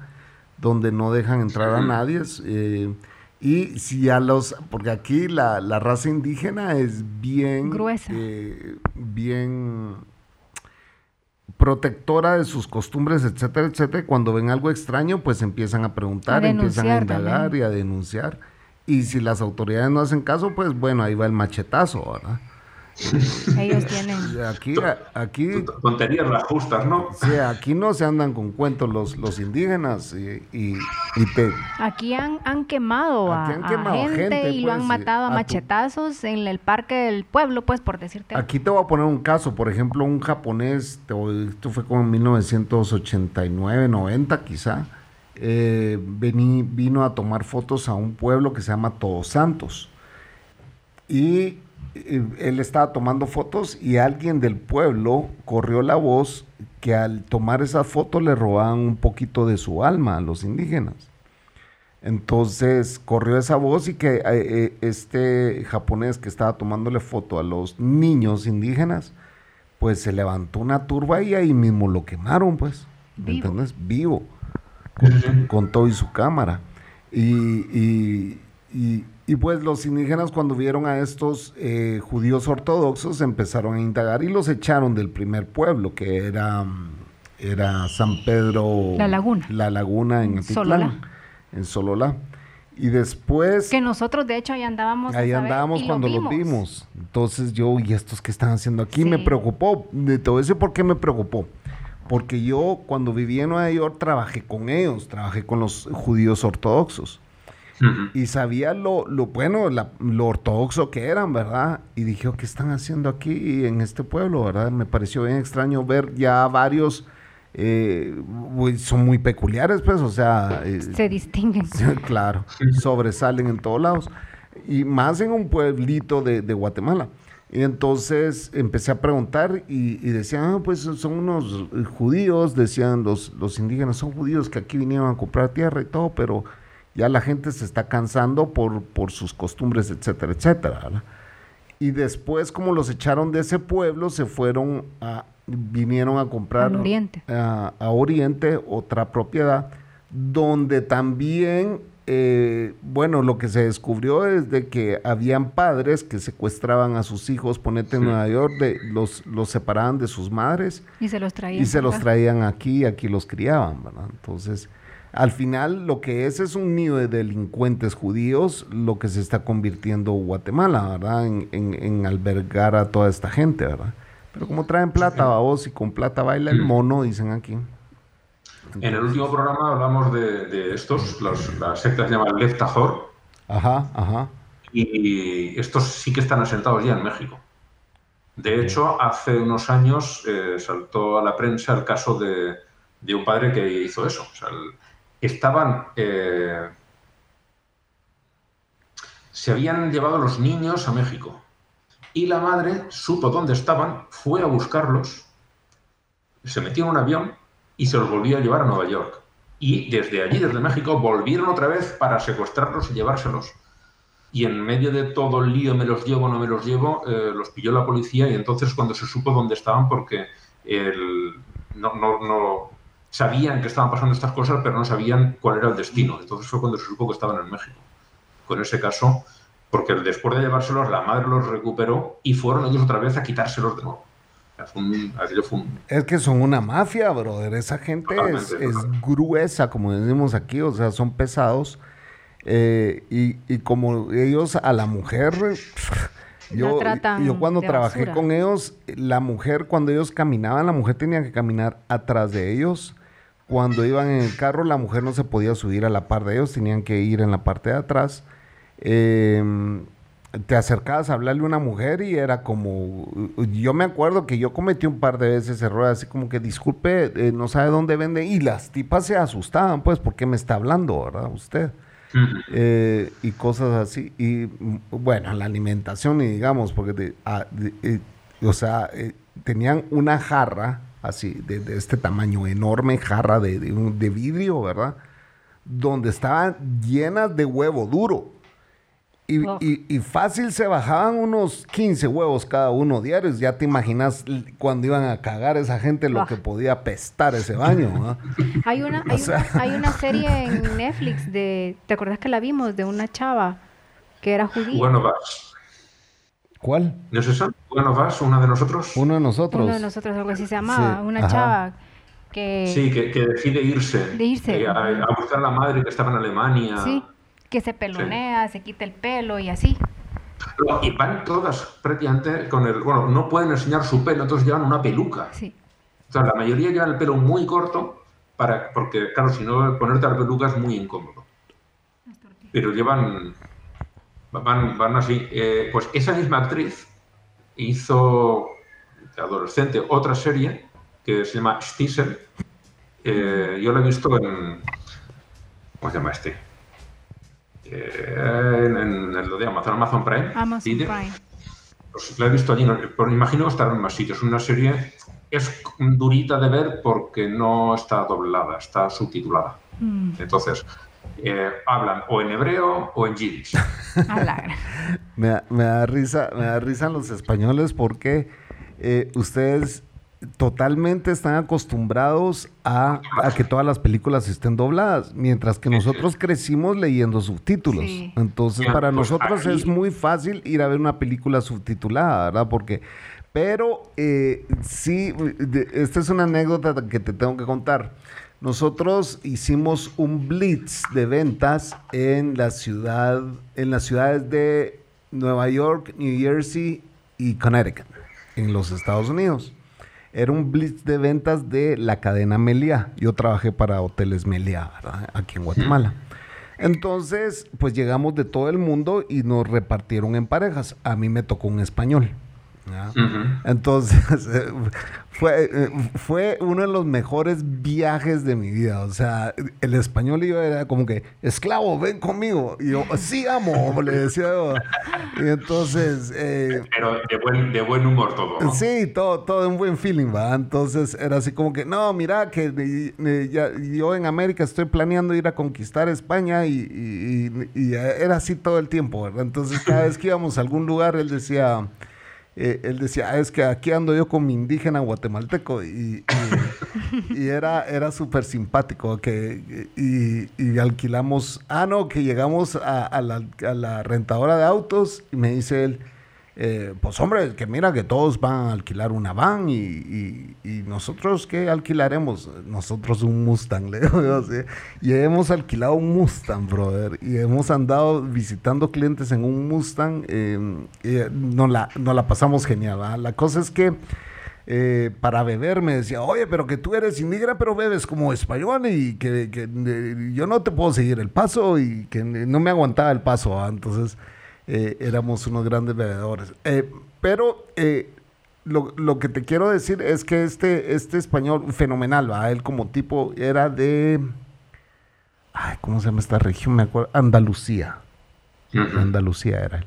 Donde no dejan entrar a nadie. eh, y si a los, porque aquí la, la raza indígena es bien Gruesa. eh, bien protectora de sus costumbres, etcétera, etcétera. Cuando ven algo extraño, pues empiezan a preguntar, A empiezan a indagar también. y a denunciar. Y si las autoridades no hacen caso, pues bueno, ahí va el machetazo, ¿verdad? Ellos tienen. Aquí, aquí, Tonterías las justas, ¿no? sí, aquí no se andan con cuentos los, los indígenas y, y, y te, Aquí han, han quemado, a, gente, gente, y lo pues, han y matado a, a tu- machetazos en el parque del pueblo, pues, por decirte. algo. Aquí te voy a poner un caso, por ejemplo, un japonés, te voy- esto fue como en 1989, 90 quizá, eh, vení- vino a tomar fotos a un pueblo que se llama Todos Santos. Y él estaba tomando fotos y alguien del pueblo corrió la voz que al tomar esa foto le robaban un poquito de su alma a los indígenas. Entonces corrió esa voz y que eh, eh, este japonés que estaba tomándole foto a los niños indígenas, pues se levantó una turba y ahí mismo lo quemaron, pues. ¿me Vivo. ¿Entiendes? Vivo. Sí. Con todo y su cámara. Y, y- y- y, pues los indígenas cuando vieron a estos eh, judíos ortodoxos empezaron a indagar y los echaron del primer pueblo, que era, era San Pedro. La Laguna. La Laguna en Atitlán, Sololá. En Sololá. Y después... Que nosotros, de hecho, ahí andábamos. Ahí andábamos cuando los vimos. Entonces yo, ¿y estos qué están haciendo aquí? Me preocupó. De todo eso, ¿por qué me preocupó? Porque yo cuando viví en Nueva York trabajé con ellos, trabajé con los judíos ortodoxos. Y sabía lo, lo bueno, la- lo ortodoxo que eran, ¿verdad? Y dije, "Oh, ¿qué están haciendo aquí en este pueblo, verdad? Me pareció bien extraño ver ya varios, eh, son muy peculiares, pues, o sea... eh, Se distinguen. Claro, sobresalen en todos lados. Y más en un pueblito de, de Guatemala. Y entonces empecé a preguntar y, decían, ah, pues son unos judíos, decían los, los indígenas, son judíos que aquí vinieron a comprar tierra y todo, pero ya la gente se está cansando por, por sus costumbres, etcétera, etcétera. Y después, como los echaron de ese pueblo, se fueron a, vinieron a comprar Oriente. A, a Oriente otra propiedad, donde también eh, bueno, lo que se descubrió es de que habían padres que secuestraban a sus hijos, ponete en Nueva York, de, los, los separaban de sus madres. Y se los traían. Y se los traían aquí y aquí los criaban, ¿verdad? Entonces, al final lo que es es un nido de delincuentes judíos, lo que se está convirtiendo Guatemala, ¿verdad? En, en, albergar a toda esta gente, ¿verdad? Pero como traen plata, vos, y con plata baila el mono, dicen aquí. En el último programa hablamos de, estos, los, la secta se llama Leftajor. Ajá, ajá. Y estos sí que están asentados ya en México. De hecho, hace unos años eh, saltó a la prensa el caso de, un padre que hizo eso. Estaban. Eh, se habían llevado los niños a México. Y la madre supo dónde estaban, fue a buscarlos, se metió en un avión y se los volvió a llevar a Nueva York. Y desde allí, desde México, volvieron otra vez para secuestrarlos y llevárselos. Y en medio de todo el lío, me los llevo, no me los llevo, eh, los pilló la policía y entonces cuando se supo dónde estaban, porque no, no, no, sabían que estaban pasando estas cosas, pero no sabían cuál era el destino. Entonces fue cuando se supo que estaban en México. Con ese caso, porque después de llevárselos, la madre los recuperó y fueron ellos otra vez a quitárselos de nuevo. Es que son una mafia, brother. Esa gente es, gruesa, como decimos aquí, o sea, son pesados. Eh, y, como ellos a la mujer, yo, yo cuando trabajé con ellos, la mujer, cuando ellos caminaban, la mujer tenía que caminar atrás de ellos. Cuando iban en el carro, la mujer no se podía subir a la par de ellos, tenían que ir en la parte de atrás. Eh, te acercabas a hablarle a una mujer y era como, yo me acuerdo que yo cometí un par de veces error, así como que disculpe, eh, no sabe dónde vende, y las tipas se asustaban, pues, ¿por qué me está hablando, verdad? Usted. Eh, y cosas así. Y bueno, la alimentación, y digamos, porque, ah, eh, o sea, tenían una jarra así, de, este tamaño, enorme jarra de, de vidrio, ¿verdad? Donde estaban llenas de huevo duro. Y, fácil se bajaban unos 15 huevos cada uno diarios. Ya te imaginas cuando iban a cagar esa gente lo que podía pestar ese baño. Hay, una, hay, una, serie en Netflix de. ¿Te acuerdas que la vimos? De una chava que era judía. Bueno. ¿Cuál? ¿No es esa? Bueno, vas, una de nosotros. Uno de nosotros. Uno de nosotros, algo así se llamaba. una chava que. Sí, que, decide irse. De irse. a, a, buscar a la madre que estaba en Alemania. Sí que se pelonea, se quita el pelo y así. Y van todas prácticamente con el. Bueno, no pueden enseñar su pelo, entonces llevan una peluca. Sí. O sea, la mayoría llevan el pelo muy corto, para, porque, claro, si no, ponerte la peluca es muy incómodo. Pero llevan. Van, van así. Eh, pues esa misma actriz hizo, de adolescente, otra serie que se llama Stiesel. Eh, yo la he visto en. ¿Cómo se llama este? en, en, lo de Amazon, Amazon Prime. Amazon Prime. Pues la he visto allí, pero imagino que estará en más sitios. Una serie es durita de ver porque no está doblada, está subtitulada. Mm. Entonces, eh, hablan o en hebreo o en yiddish. me, me, da risa, me da risa los españoles porque eh, ustedes totalmente están acostumbrados a, que todas las películas estén dobladas, mientras que nosotros crecimos leyendo subtítulos. Entonces, para pues, nosotros es muy fácil ir a ver una película subtitulada, ¿verdad? Porque, pero eh, sí, esta es una anécdota que te tengo que contar. Nosotros hicimos un blitz de ventas en la ciudad, en las ciudades de Nueva York, New Jersey y Connecticut, en los Estados Unidos. Era un blitz de ventas de la cadena Meliá. Yo trabajé para Hoteles Meliá, aquí en Guatemala. Entonces, pues llegamos de todo el mundo y nos repartieron en parejas. A mí me tocó un español. Entonces, eh, fue, eh, fue uno de los mejores viajes de mi vida. O sea, el español yo era como que, esclavo, ven conmigo. Y yo, sí, amo, le decía Y entonces... Eh, Pero de buen, de buen humor todo. Sí, todo, todo un buen feeling, ¿va? Entonces era así como que, no, mira, que yo en América estoy planeando ir a conquistar España y, y era así todo el tiempo, ¿verdad? Entonces cada vez que íbamos a algún lugar, él decía... Eh, él decía, ah, es que aquí ando yo con mi indígena guatemalteco y, era, era súper simpático que, y, alquilamos, ah, no, que llegamos a, la, a la rentadora de autos y me dice él, eh, pues hombre, que mira que todos van a alquilar una van y, nosotros qué alquilaremos, nosotros un Mustang, le digo y hemos alquilado un Mustang, brother, y hemos andado visitando clientes en un Mustang, em, y nos, la, la pasamos genial, la cosa es que eh, para beber me decía, oye, pero que tú eres indígena, pero bebes como español y que, yo no te puedo seguir el paso y que no me aguantaba el paso, entonces... Eh, éramos unos grandes bebedores. Eh, pero eh, lo, que te quiero decir es que este, este español, fenomenal, ¿va? Él como tipo era de... Ay, ¿Cómo se llama esta región? Me acuerdo. Andalucía. Andalucía era él.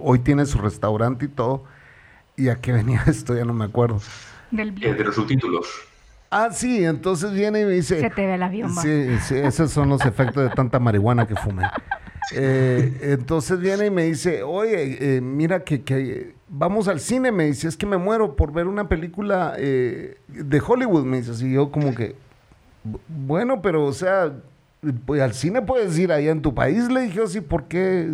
Hoy tiene su restaurante y todo. ¿Y a qué venía esto? Ya no me acuerdo. Del de los subtítulos. Ah, sí, entonces viene y me dice... Se te ve el avión. Sí, sí, esos son los efectos de tanta marihuana que fumé. Eh, entonces viene y me dice, oye, eh, mira que, vamos al cine, me dice, es que me muero por ver una película eh, de Hollywood, me dice, y yo como que, bueno, pero o sea, pues al cine puedes ir allá en tu país, le dije, sí, ¿por qué?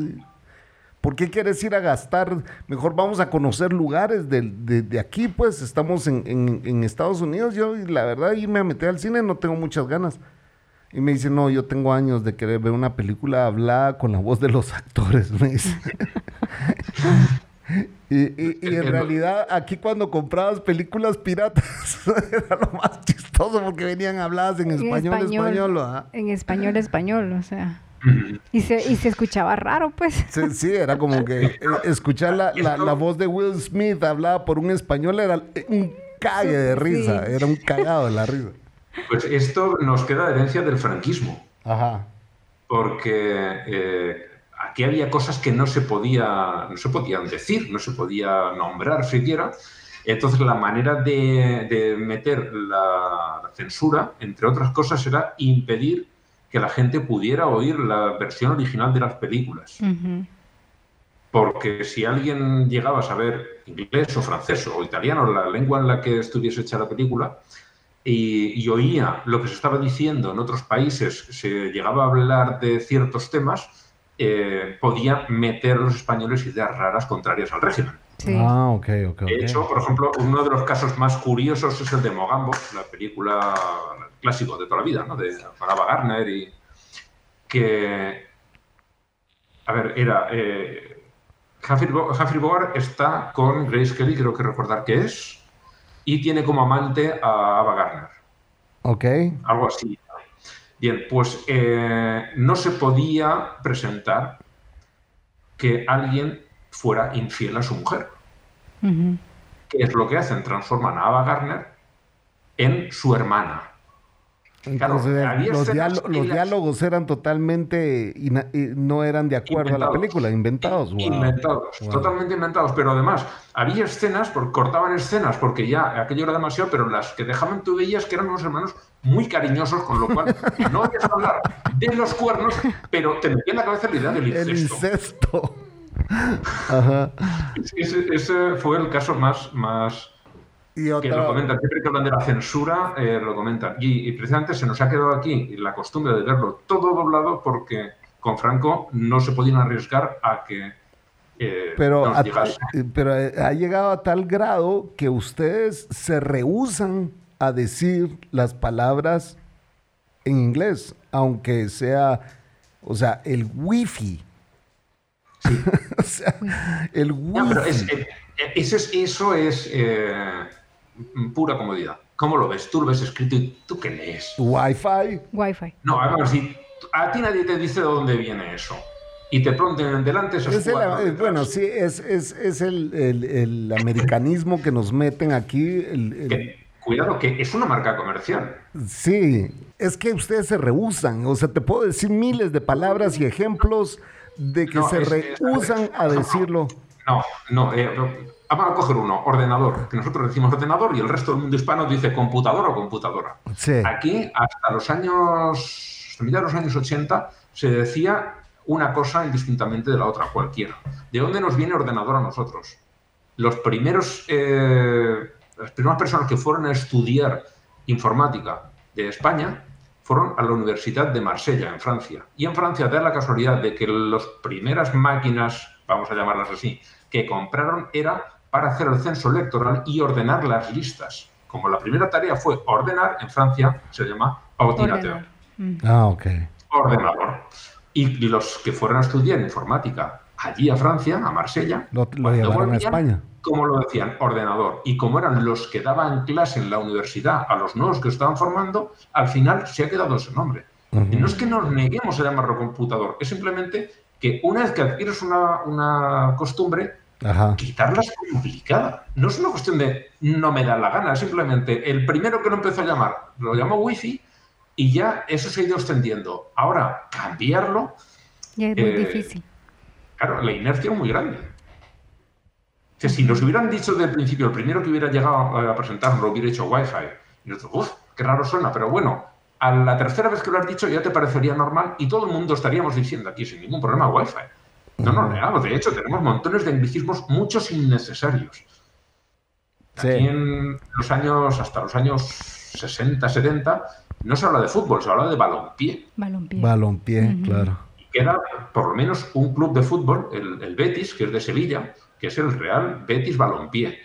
¿Por qué quieres ir a gastar? Mejor vamos a conocer lugares de, aquí, pues estamos en, en, Estados Unidos. Yo, la verdad, irme a meter al cine no tengo muchas ganas. Y me dice, no, yo tengo años de querer ver una película hablada con la voz de los actores, me dice. y, y, en realidad aquí cuando comprabas películas piratas era lo más chistoso porque venían habladas en, español, español. En español, español, o sea. Y se, y se escuchaba raro, pues. Sí, era como que eh, escuchar la, la, voz de Will Smith hablada por un español era un cague de risa, era un cagado de la risa. Pues esto nos queda herencia del franquismo. Ajá. Porque eh, aquí había cosas que no se, podía, no se podían decir, no se podía nombrar siquiera. Entonces la manera de, meter la, censura, entre otras cosas, era impedir que la gente pudiera oír la versión original de las películas. Porque si alguien llegaba a saber inglés o francés o italiano, la lengua en la que estuviese hecha la película, y, oía lo que se estaba diciendo en otros países, se llegaba a hablar de ciertos temas, eh, podía meter a los españoles ideas raras contrarias al régimen. Ah, ok, ok. De hecho, por ejemplo, uno de los casos más curiosos es el de Mogambo, la película clásico de toda la vida, ¿no? de Ava Garner, y que, a ver, era... Eh, Humphrey Bogart está con Grace Kelly, creo que recordar que es, y tiene como amante a Ava Gardner. Ok. Algo así. Bien, pues eh, no se podía presentar que alguien fuera infiel a su mujer. ¿Qué es lo que hacen? Transforman a Ava Gardner en su hermana. Entonces, los, diálogos eran totalmente, no eran de acuerdo a la película, inventados. Inventados, totalmente inventados. Pero además, había escenas, cortaban escenas porque ya aquello era demasiado, pero las que dejaban tú veías que eran unos hermanos muy cariñosos, con lo cual no habías hablar de los cuernos, pero te metía en la cabeza la idea del incesto. El incesto. Ajá. Ese, fue el caso más, más y Que lo comentan, siempre que hablan de la censura, eh, lo comentan. Y, precisamente se nos ha quedado aquí la costumbre de verlo todo doblado porque con Franco no se podían arriesgar a que eh, pero, pero eh, ha llegado a tal grado que ustedes se rehusan a decir las palabras en inglés, aunque sea, o sea, el wifi. Sí. o sea, el wifi. eso es, eso es pura comodidad. ¿Cómo lo ves? Tú lo ves escrito y tú qué lees. Wi-Fi. Wi-Fi. No, a ver, si a ti nadie te dice de dónde viene eso. y te ponen delante esos Es el- cuatro eh, bueno, sí, es, es, es el, el- el americanismo que nos meten aquí. el- el- Que, cuidado, que es una marca comercial. sí, es que ustedes se rehusan. O sea, te puedo decir miles de palabras y ejemplos de que No, se es- es- rehusan a decirlo. No, no. eh, vamos a coger uno, ordenador, que nosotros decimos ordenador y el resto del mundo hispano dice computadora o computadora. Sí. Aquí, hasta los años, hasta mitad de los años 80, se decía una cosa indistintamente de la otra, cualquiera. ¿De dónde nos viene ordenador a nosotros? Los primeros, eh, las primeras personas que fueron a estudiar informática de España fueron a la Universidad de Marsella, en Francia. Y en Francia da la casualidad de que las primeras máquinas, vamos a llamarlas así, que compraron era para hacer el censo electoral y ordenar las listas. Como la primera tarea fue ordenar, en Francia se llama ordinateur. Mm. Ah, ok. ordenador. Y los que fueron a estudiar informática allí a Francia, a Marsella, Lo, lo cuando llevaron a España. como lo decían, ordenador. Y como eran los que daban clase en la universidad a los nuevos que estaban formando, al final se ha quedado ese nombre. Ujú. Y no es que nos neguemos a llamarlo computador, es simplemente que una vez que adquieres una, una costumbre, Ajá. quitarla es complicada. No es una cuestión de no me da la gana, es simplemente el primero que lo empezó a llamar lo llamó wifi y ya eso se ha ido extendiendo. Ahora, cambiarlo, es muy Eh, difícil. claro, la inercia es muy grande. O sea, si nos hubieran dicho desde el principio, el primero que hubiera llegado a presentarnos lo hubiera hecho Wi-Fi, y nosotros, uff, qué raro suena, pero bueno, a la tercera vez que lo has dicho ya te parecería normal y todo el mundo estaríamos diciendo aquí sin ningún problema Wi-Fi. No nos negamos, de hecho, tenemos montones de anglicismos, muchos innecesarios. Sí. Aquí en los años, hasta los años 60, 70, no se habla de fútbol, se habla de balompié. Balompié. Balompié, claro. Y queda por lo menos un club de fútbol, el, el Betis, que es de Sevilla, que es el Real Betis Balompié.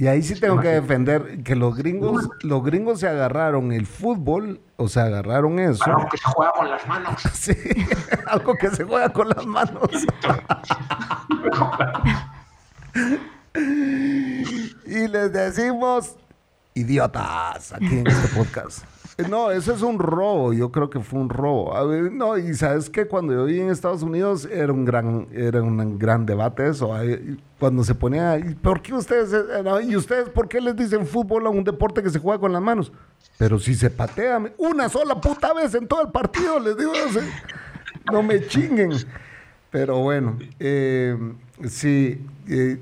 Y ahí sí tengo que defender que los gringos, los gringos se agarraron el fútbol, o sea, agarraron eso. Balón que se juega con las manos. Sí, algo que se juega con las manos. Y les decimos idiotas aquí en este podcast. Eh, No, eso es un robo, yo creo que fue un robo. No, y sabes que cuando yo viví en Estados Unidos era un gran, era un gran debate eso. Cuando se ponía, ¿y por qué ustedes, eh, y ustedes por qué les dicen fútbol a un deporte que se juega con las manos? Pero si se patea una sola puta vez en todo el partido, les digo, no, no me chinguen. Pero bueno, eh, sí, eh,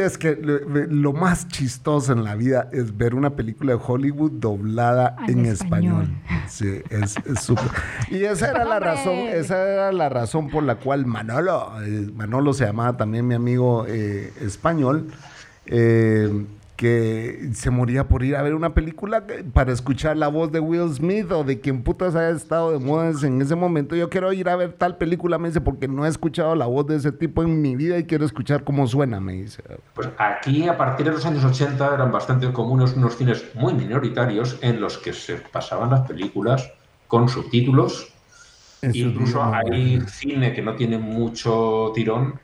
es que lo, lo más chistoso en la vida es ver una película de Hollywood doblada En en español. español. Sí, es es súper. y esa era la razón, esa era la razón por la cual Manolo, eh, Manolo se llamaba también mi amigo eh, español, eh, que se moría por ir a ver una película para escuchar la voz de Will Smith o de quien putas haya estado de moda en ese momento. Yo quiero ir a ver tal película, me dice, porque no he escuchado la voz de ese tipo en mi vida y quiero escuchar cómo suena, me dice. Pues aquí, a partir de los años 80, eran bastante comunes unos cines muy minoritarios en los que se pasaban las películas con subtítulos. En su Incluso hay cine que no tiene mucho tirón,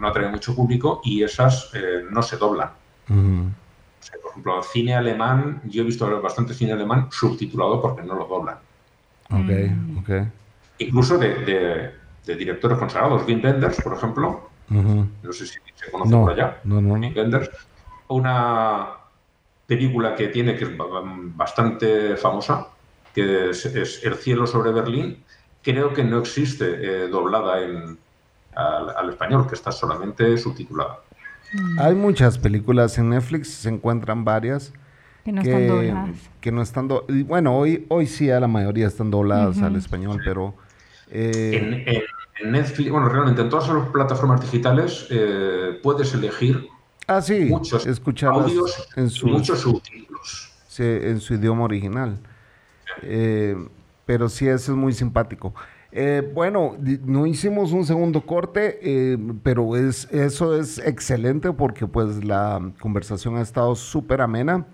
no atrae mucho público, y esas eh, no se doblan. Ujú. O sea, por ejemplo, cine alemán, yo he visto bastante cine alemán subtitulado porque no lo doblan. Ok, ok. Incluso de, de- de directores consagrados, Wim Wenders, por ejemplo, no sé si se conoce No, por allá, no. Wim Wenders, una película que tiene que es ba- bastante famosa, que es, es El cielo sobre Berlín, creo que no existe eh, doblada en, al, al español, que está solamente subtitulada. Hay muchas películas en Netflix, se encuentran varias. Que no están dobladas. que no están do- y bueno hoy hoy sí a la mayoría están dobladas Ujú. al español pero eh, En, en- Netflix, bueno, realmente en todas las plataformas digitales eh, puedes elegir ah sí muchos audios en su muchos subtítulos. sí, en su idioma original Eh, pero sí eso es muy simpático Eh, bueno, no hicimos un segundo corte, eh, pero es, eso es excelente porque pues la conversación ha estado súper amena.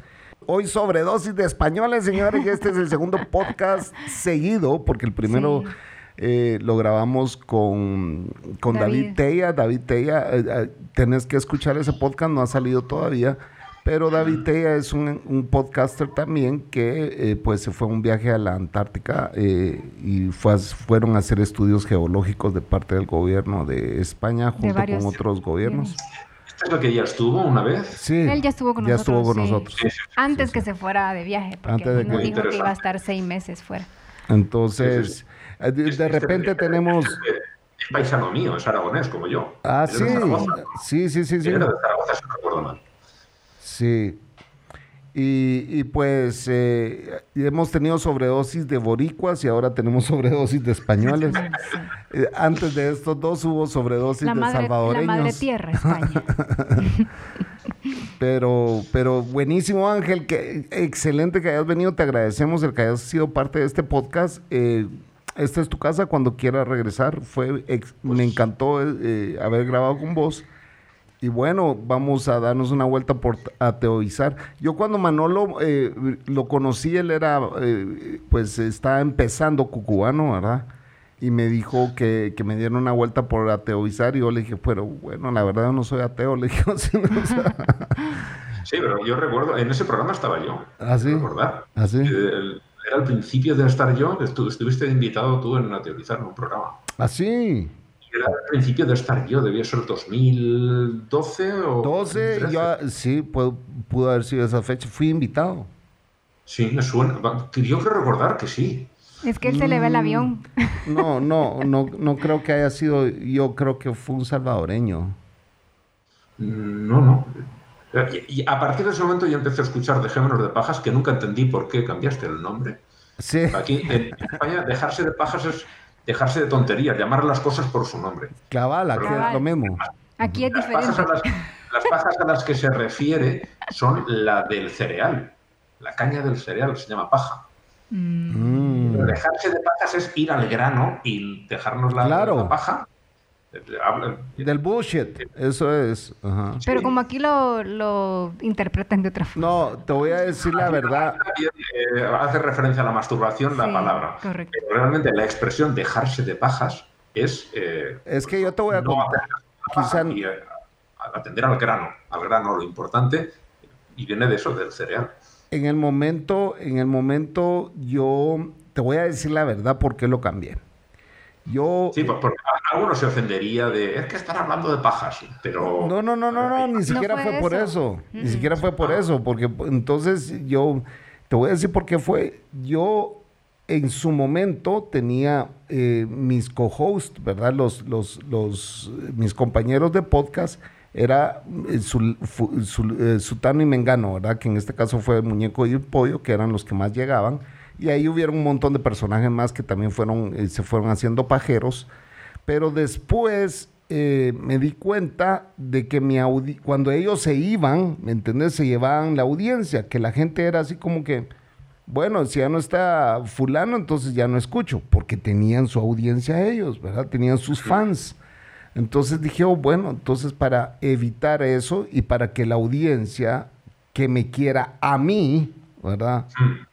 Hoy sobredosis de españoles, señores, y este es el segundo podcast seguido, porque el primero Sí. eh, lo grabamos con, con David. David. Teya. David Teya, eh, eh, tenés que escuchar ese podcast, no ha salido todavía, Pero David Tella es un, un podcaster también que eh, pues se fue a un viaje a la Antártica eh, y fue a- fueron a hacer estudios geológicos de parte del gobierno de España junto varios con otros gobiernos. ¿Esta es la que ya estuvo una vez? Sí, Él ya estuvo con ya nosotros. estuvo con sí. nosotros. Sí, sí, sí. Antes que se fuera de viaje, porque Antes de nos que- dijo que iba a estar seis meses fuera. Entonces, eh, de, Este- de repente este- tenemos... Es paisano mío, es aragonés como yo. Ah, sí, de Zaragoza. sí, sí, sí, sí. Era de Zaragoza, si no recuerdo mal. Sí. Y, y pues eh, hemos tenido sobredosis de boricuas y ahora tenemos sobredosis de españoles. Eh, antes de estos dos hubo sobredosis La de madre, la salvadoreños. madre tierra, España. Pero, pero buenísimo Ángel, que excelente que hayas venido, te agradecemos el que hayas sido parte de este podcast. Eh, esta es tu casa cuando quieras regresar. Fue ex- me encantó eh, haber grabado con vos. Y bueno, vamos a darnos una vuelta por ateoizar. Yo cuando Manolo eh, lo conocí, él era, eh, pues estaba empezando cucubano, ¿verdad? Y me dijo que, que me diera una vuelta por ateoizar y yo le dije, pero bueno, la verdad no soy ateo, le dije, o sea, o sea, Sí, pero yo recuerdo, en ese programa estaba yo. ¿Ah, sí? Recordar. ¿Ah, sí? El- Era el principio de estar yo, estu- estuviste invitado tú en a teorizar en un programa. así. Era el principio de estar yo, debía ser 2012 o 12, 2013. yo, sí, pudo, pudo haber sido esa fecha. Fui invitado. Sí, me suena. Yo creo recordar que sí. Es que él se le ve el avión. No, no, no, no creo que haya sido, yo creo que fue un salvadoreño. Mm, No, no. Y a partir de ese momento yo empecé a escuchar Dejémonos de Pajas, que nunca entendí por qué cambiaste el nombre. Sí, Aquí en España, dejarse de pajas es dejarse de tonterías, llamar a las cosas por su nombre. clavala, que es lo mismo. Aquí es Las pajas, diferente. a las, las pajas a las que se refiere son la del cereal. La caña del cereal se llama paja. Mm, Mm. Dejarse de pajas es ir al grano y dejarnos la, Claro. la paja. Del bullshit, eso es. Ajá. Pero Sí. como aquí lo, lo interpretan de otra forma. No, te voy a decir la verdad. Eh, hace referencia a la masturbación la Sí, palabra. correcto. Pero realmente la expresión dejarse de pajas es eh, Es que yo te voy a no contar. Quizá- y, eh, atender al grano, al grano lo importante, y viene de eso, del cereal. En el momento, en el momento, yo te voy a decir la verdad por qué lo cambié. Yo. Sí, por- porque a- alguno se ofendería de, es que están hablando de pajas, pero... No, no, no, no, no, ni siquiera fue fue, por eso. eso. Ni Mm. siquiera fue por eso, porque entonces yo te voy a decir por qué fue. Yo en su momento tenía eh, mis co-hosts, ¿verdad? Los, los, los, eh, mis compañeros de podcast era eh, Fu- Sul- eh, Sutano y Mengano, ¿verdad? Que en este caso fue Muñeco y el Pollo, que eran los que más llegaban. Y ahí hubieron un montón de personajes más que también fueron, eh, se fueron haciendo pajeros. Pero después eh, me di cuenta de que mi audi cuando ellos se iban, ¿me entendés? Se llevaban la audiencia, que la gente era así como que, bueno, si ya no está fulano, entonces ya no escucho, porque tenían su audiencia ellos, ¿verdad? Tenían sus fans. Entonces dije, oh, bueno, entonces para evitar eso y para que la audiencia que me quiera a mí, ¿verdad?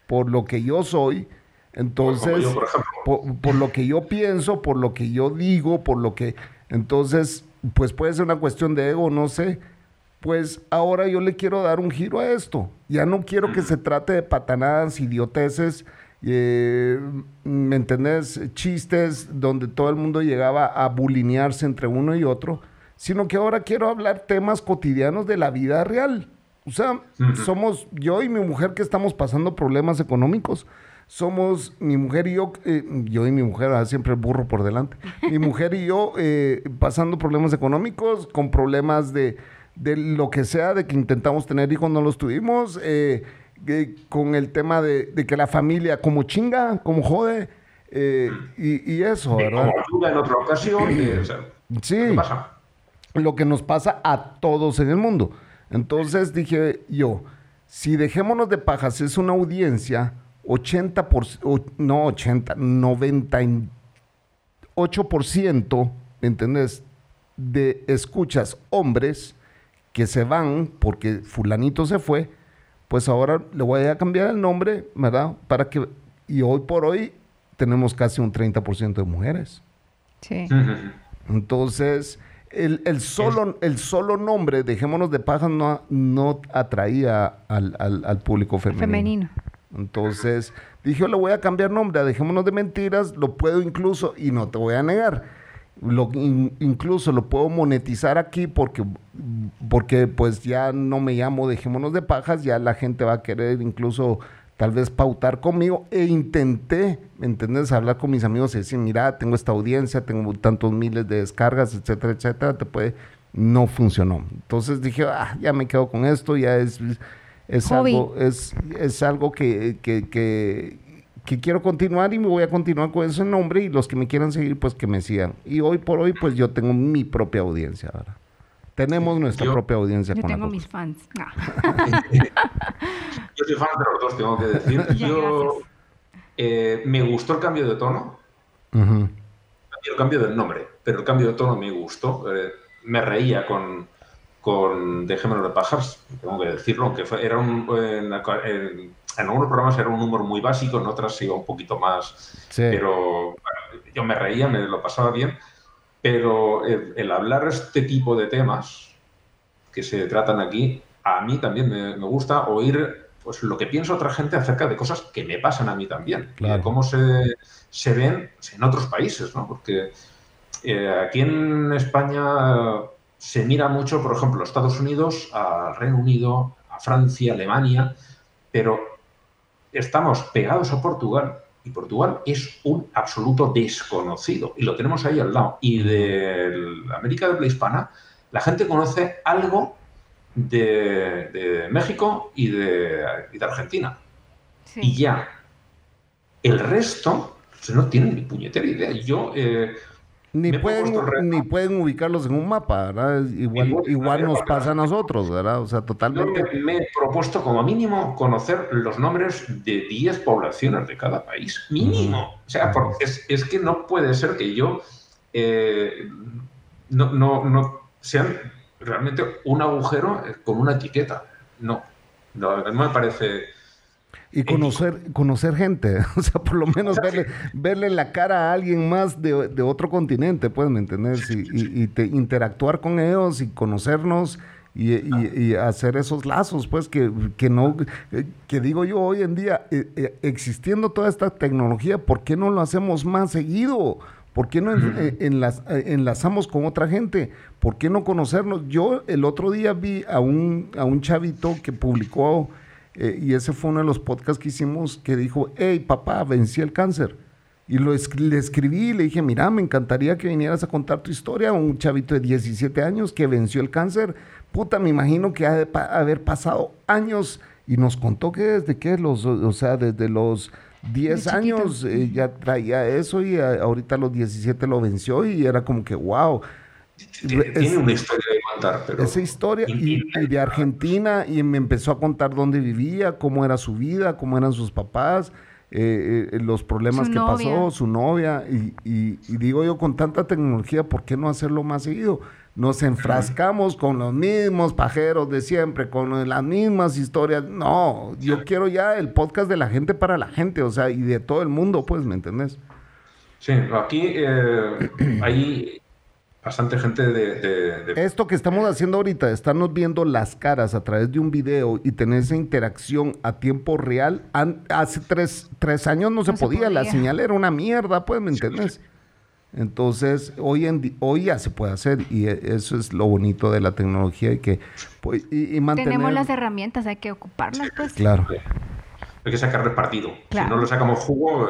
Por lo que yo soy, entonces, yo, por ejemplo. por, por lo que yo pienso, por lo que yo digo, por lo que... Entonces, pues puede ser una cuestión de ego, no sé. Pues ahora yo le quiero dar un giro a esto. Ya no quiero que se trate de patanadas, idioteces, eh, ¿me entendés? Chistes donde todo el mundo llegaba a bulinearse entre uno y otro, sino que ahora quiero hablar temas cotidianos de la vida real. O sea, somos yo y mi mujer que estamos pasando problemas económicos. Somos mi mujer y yo, eh, yo y mi mujer, ah, siempre el burro por delante. Mi mujer y yo eh, pasando problemas económicos, con problemas de, de lo que sea, de que intentamos tener hijos, no los tuvimos, eh, con el tema de, de que la familia como chinga, como jode, y, y eso, ¿verdad? como ayuda en otra ocasión, o sea, Sí ¿qué pasa? lo que nos pasa a todos en el mundo. Entonces dije yo, si dejémonos de pajas es una audiencia, 80%, por, o- no 80, 98%, ¿me entendés? De escuchas hombres que se van porque fulanito se fue, pues ahora le voy a cambiar el nombre, ¿verdad? Para que, y hoy por hoy tenemos casi un 30% de mujeres. Sí. Entonces, el, el solo, el solo nombre, dejémonos de pajas, no, no atraía al, al- al público femenino. Femenino. Entonces dije, yo le voy a cambiar nombre a Dejémonos de Mentiras, lo puedo incluso, y no te voy a negar, lo, in- incluso lo puedo monetizar aquí porque, porque pues ya no me llamo Dejémonos de Pajas, ya la gente va a querer incluso tal vez pautar conmigo e intenté, ¿me entiendes? Hablar con mis amigos y decir, mira, tengo esta audiencia, tengo tantos miles de descargas, etcétera, etcétera, te puede... No funcionó. Entonces dije, ah, ya me quedo con esto, ya es, es Hobby. algo, es, es algo que, que, que, que quiero continuar y me voy a continuar con ese nombre y los que me quieran seguir, pues que me sigan. Y hoy por hoy, pues yo tengo mi propia audiencia ahora. Tenemos nuestra Yo- propia audiencia Yo con tengo mis fans. No. Yo soy fan de los dos, tengo que decir. Yo eh, me gustó el cambio de tono, Ujú. y el cambio del nombre, pero el cambio de tono me gustó. eh, me reía con, con de Pajas, tengo que decirlo, aunque fue- era un, en, en- en algunos programas era un humor muy básico, en otras iba un poquito más Sí. pero bueno, yo me reía, me lo pasaba bien, pero el, el hablar este tipo de temas que se tratan aquí, a mí también me, me gusta oír pues, lo que piensa otra gente acerca de cosas que me pasan a mí también, Claro. de cómo se, se ven pues, en otros países, ¿no? Porque eh, aquí en España se mira mucho, por ejemplo, a Estados Unidos, al Reino Unido, a Francia, Alemania, pero estamos pegados a Portugal y Portugal es un absoluto desconocido y lo tenemos ahí al lado. Y de América de habla hispana, la gente conoce algo de, de México y de, y de Argentina. Sí. Y ya. El resto pues, no tienen ni puñetera idea. Yo, eh, Ni pueden, ni pueden ubicarlos en un mapa, ¿verdad? Igual, Igual- igual nos pasa a nosotros, ¿verdad? O sea, yo totalmente. me, me he propuesto como mínimo conocer los nombres de 10 poblaciones de cada país. Mínimo. O sea, porque es, es que no puede ser que yo eh, no, no, no sean realmente un agujero con una etiqueta. No. No, no me parece. Y conocer, conocer gente, o sea, por lo menos verle, verle la cara a alguien más de, de otro continente, pues, ¿me entendés? Y, y- y te- interactuar con ellos y conocernos y, y- hacer esos lazos, pues, que, que no, eh, que digo yo hoy en día, eh, eh, existiendo toda esta tecnología, ¿por qué no lo hacemos más seguido? ¿Por qué no en- enlaz- enlazamos con otra gente? ¿Por qué no conocernos? Yo el otro día vi a un, a un chavito que publicó, eh, y ese fue uno de los podcasts que hicimos, que dijo, hey papá, vencí el cáncer. Y lo le escribí y le dije, mira, me encantaría que vinieras a contar tu historia. Un chavito de 17 años que venció el cáncer. Puta, me imagino que ha de pa- haber pasado años. Y nos contó que desde que los, o sea, desde los 10 De chiquito. años eh, ya traía eso y a- ahorita a los 17 lo venció y era como que, wow. Tiene, Es- una historia de contar, pero. esa historia y, de Argentina y me empezó a contar dónde vivía, cómo era su vida, cómo eran sus papás, eh, eh, los problemas Su que novia. pasó, su novia y, y- y digo yo con tanta tecnología, ¿por qué no hacerlo más seguido? Nos enfrascamos con los mismos pajeros de siempre, con las mismas historias. No, yo quiero ya el podcast de la gente para la gente, o sea, y de todo el mundo, pues, ¿me entendés? Sí, aquí eh, hay bastante gente de. de- de- Esto que estamos haciendo ahorita, estarnos viendo las caras a través de un video y tener esa interacción a tiempo real, an- hace tres, tres años no se, podía, la señal era una mierda, pues, ¿me entiendes? Entonces, hoy, en di- hoy ya se puede hacer y e- eso es lo bonito de la tecnología y que pues, y, y mantener... Tenemos las herramientas, hay que ocuparlas, pues. Claro, hay que sacarle partido. Claro. Si no le sacamos jugo, eh,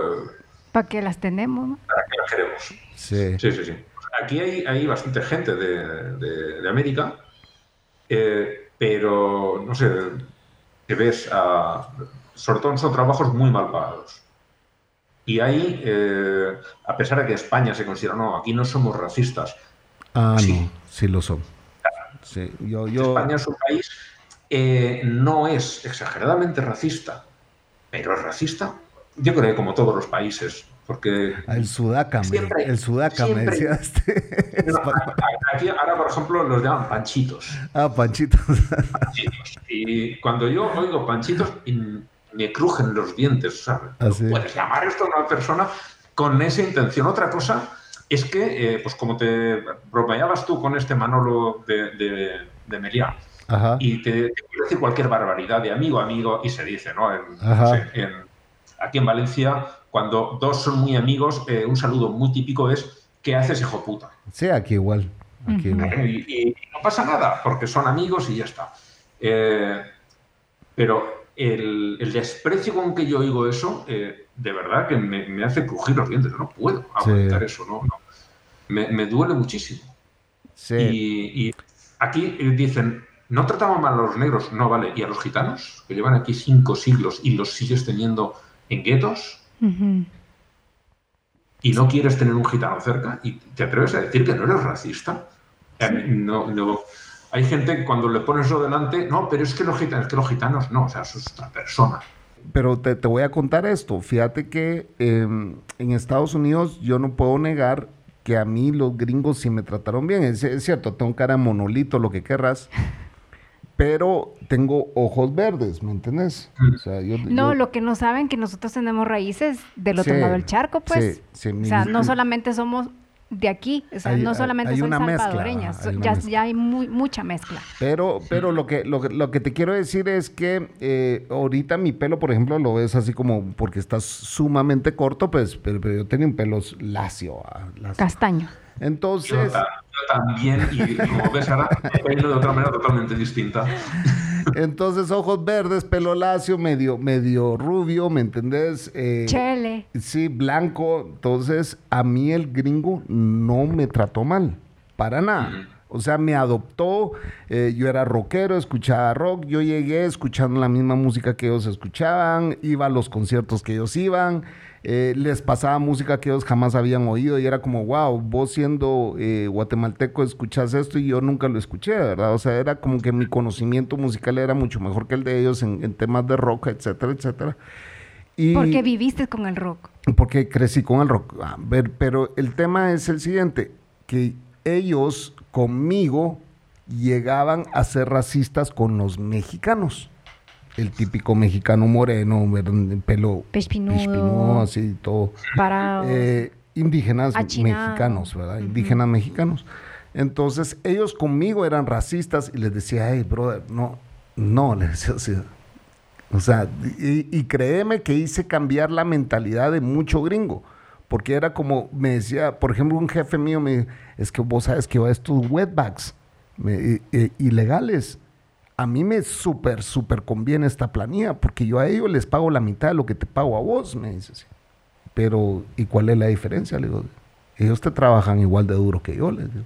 ¿Para qué las tenemos? no? ¿para qué las queremos? sí. Sí, sí, sí. Aquí hay, hay bastante gente de, de- de América, eh, pero no sé, que ves, a, sobre todo son trabajos muy mal pagados. Y ahí, eh, a pesar de que España se considera, no, aquí no somos racistas. Ah, Sí. no, sí lo son. Sí, yo, yo... España es un país, eh, no es exageradamente racista, pero es racista. Yo creo que como todos los países, porque El sudaca, me- Siempre, el sudaca me siempre. decía no, a- a- aquí ahora, por ejemplo, los llaman panchitos. ah, Panchito. panchitos. Y cuando yo oigo panchitos, me crujen los dientes. ¿sabes? Ah, sí. Puedes llamar esto a una persona con esa intención. Otra cosa es que, eh, pues como te bromeabas tú con este Manolo de, de, de Meliá, y te, te, puede decir cualquier barbaridad de amigo amigo y se dice, ¿no? Aquí en Valencia, cuando dos son muy amigos, eh, un saludo muy típico es ¿qué haces, hijo puta? Sí, aquí igual. Aquí Y, no pasa nada, porque son amigos y ya está. Eh, pero el, desprecio con que yo oigo eso, eh, de verdad que me, hace crujir los dientes. No puedo aguantar eso, no, Me, duele muchísimo. Sí. Y, aquí dicen, no tratamos mal a los negros, no vale. ¿Y a los gitanos, que llevan aquí cinco siglos y los sigues teniendo en guetos? Y no quieres tener un gitano cerca y te atreves a decir que no eres racista. No, no, hay gente que cuando le pones eso delante, no, pero es que los gitanos, que los gitanos no, o sea, eso es otra persona. Pero te, voy a contar esto. Fíjate que em, en Estados Unidos yo no puedo negar que a mí los gringos sí me trataron bien. Es, cierto, tengo cara monolito, lo que querrás. Pero tengo ojos verdes, ¿me entiendes? No, lo que no saben que nosotros tenemos raíces del otro lado del charco, pues. o sea, no solamente somos de aquí, o sea, no solamente son salvadoreñas, ya, hay muy, mucha mezcla. Pero, pero lo que, lo, lo que te quiero decir es que eh, ahorita mi pelo, por ejemplo, lo ves así como porque está sumamente corto, pues, pero, yo tenía un pelo lacio. Ah, Castaño. Entonces. Yo, también, y como ves ahora, pelo de otra manera totalmente distinta. Entonces, ojos verdes, pelo lacio, medio, medio rubio, ¿me entendés? Eh, Chele. Sí, blanco. Entonces, a mí el gringo no me trató mal, para nada. O sea, me adoptó, eh, yo era rockero, escuchaba rock, yo llegué escuchando la misma música que ellos escuchaban, iba a los conciertos que ellos iban, eh, les pasaba música que ellos jamás habían oído y era como, wow, vos siendo eh, guatemalteco escuchas esto y yo nunca lo escuché, ¿verdad? O sea, era como que mi conocimiento musical era mucho mejor que el de ellos en, temas de rock, etcétera, etcétera. Y ¿Por qué viviste con el rock? Porque crecí con el rock. A ver, pero el tema es el siguiente, que ellos conmigo llegaban a ser racistas con los mexicanos el típico mexicano moreno, pelo pespinudo, así todo. Eh, indígenas mexicanos, ¿verdad? Indígenas mexicanos. Entonces, ellos conmigo eran racistas y les decía, hey, brother, no, no, les decía así. O sea, y, créeme que hice cambiar la mentalidad de mucho gringo. Porque era como, me decía, por ejemplo, un jefe mío me es que vos sabes que va estos wetbacks ilegales a mí me súper, súper conviene esta planilla, porque yo a ellos les pago la mitad de lo que te pago a vos, me dice así. Pero, ¿y cuál es la diferencia? Le digo, ellos te trabajan igual de duro que yo, les digo.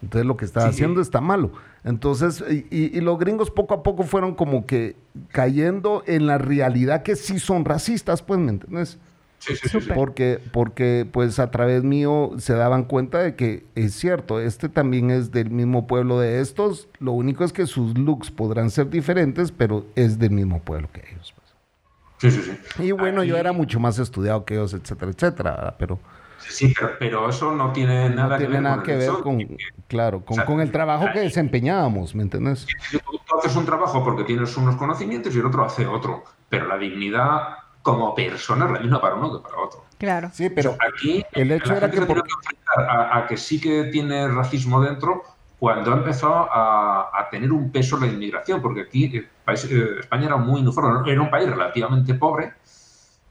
Entonces lo que estás haciendo está malo. Entonces, y, y, los gringos poco a poco fueron como que cayendo en la realidad que sí son racistas, pues, ¿me entiendes? Sí, sí, sí, porque, porque pues a través mío se daban cuenta de que es cierto, este también es del mismo pueblo de estos, lo único es que sus looks podrán ser diferentes, pero es del mismo pueblo que ellos. Pues. Sí, sí, sí. Y bueno, yo era mucho más estudiado que ellos, etcétera, etcétera, pero... Sí, pero, eso no tiene nada, que, ver nada que ver con, claro, con, con, el trabajo que desempeñábamos, ¿me entiendes? Tú haces un trabajo porque tienes unos conocimientos y el otro hace otro, pero la dignidad como persona es la misma para uno que para otro. Claro. Sí, pero aquí el hecho era que, a, que sí que tiene racismo dentro cuando ha empezado a, tener un peso la inmigración, porque aquí eh, eh, España era muy uniforme, era un país relativamente pobre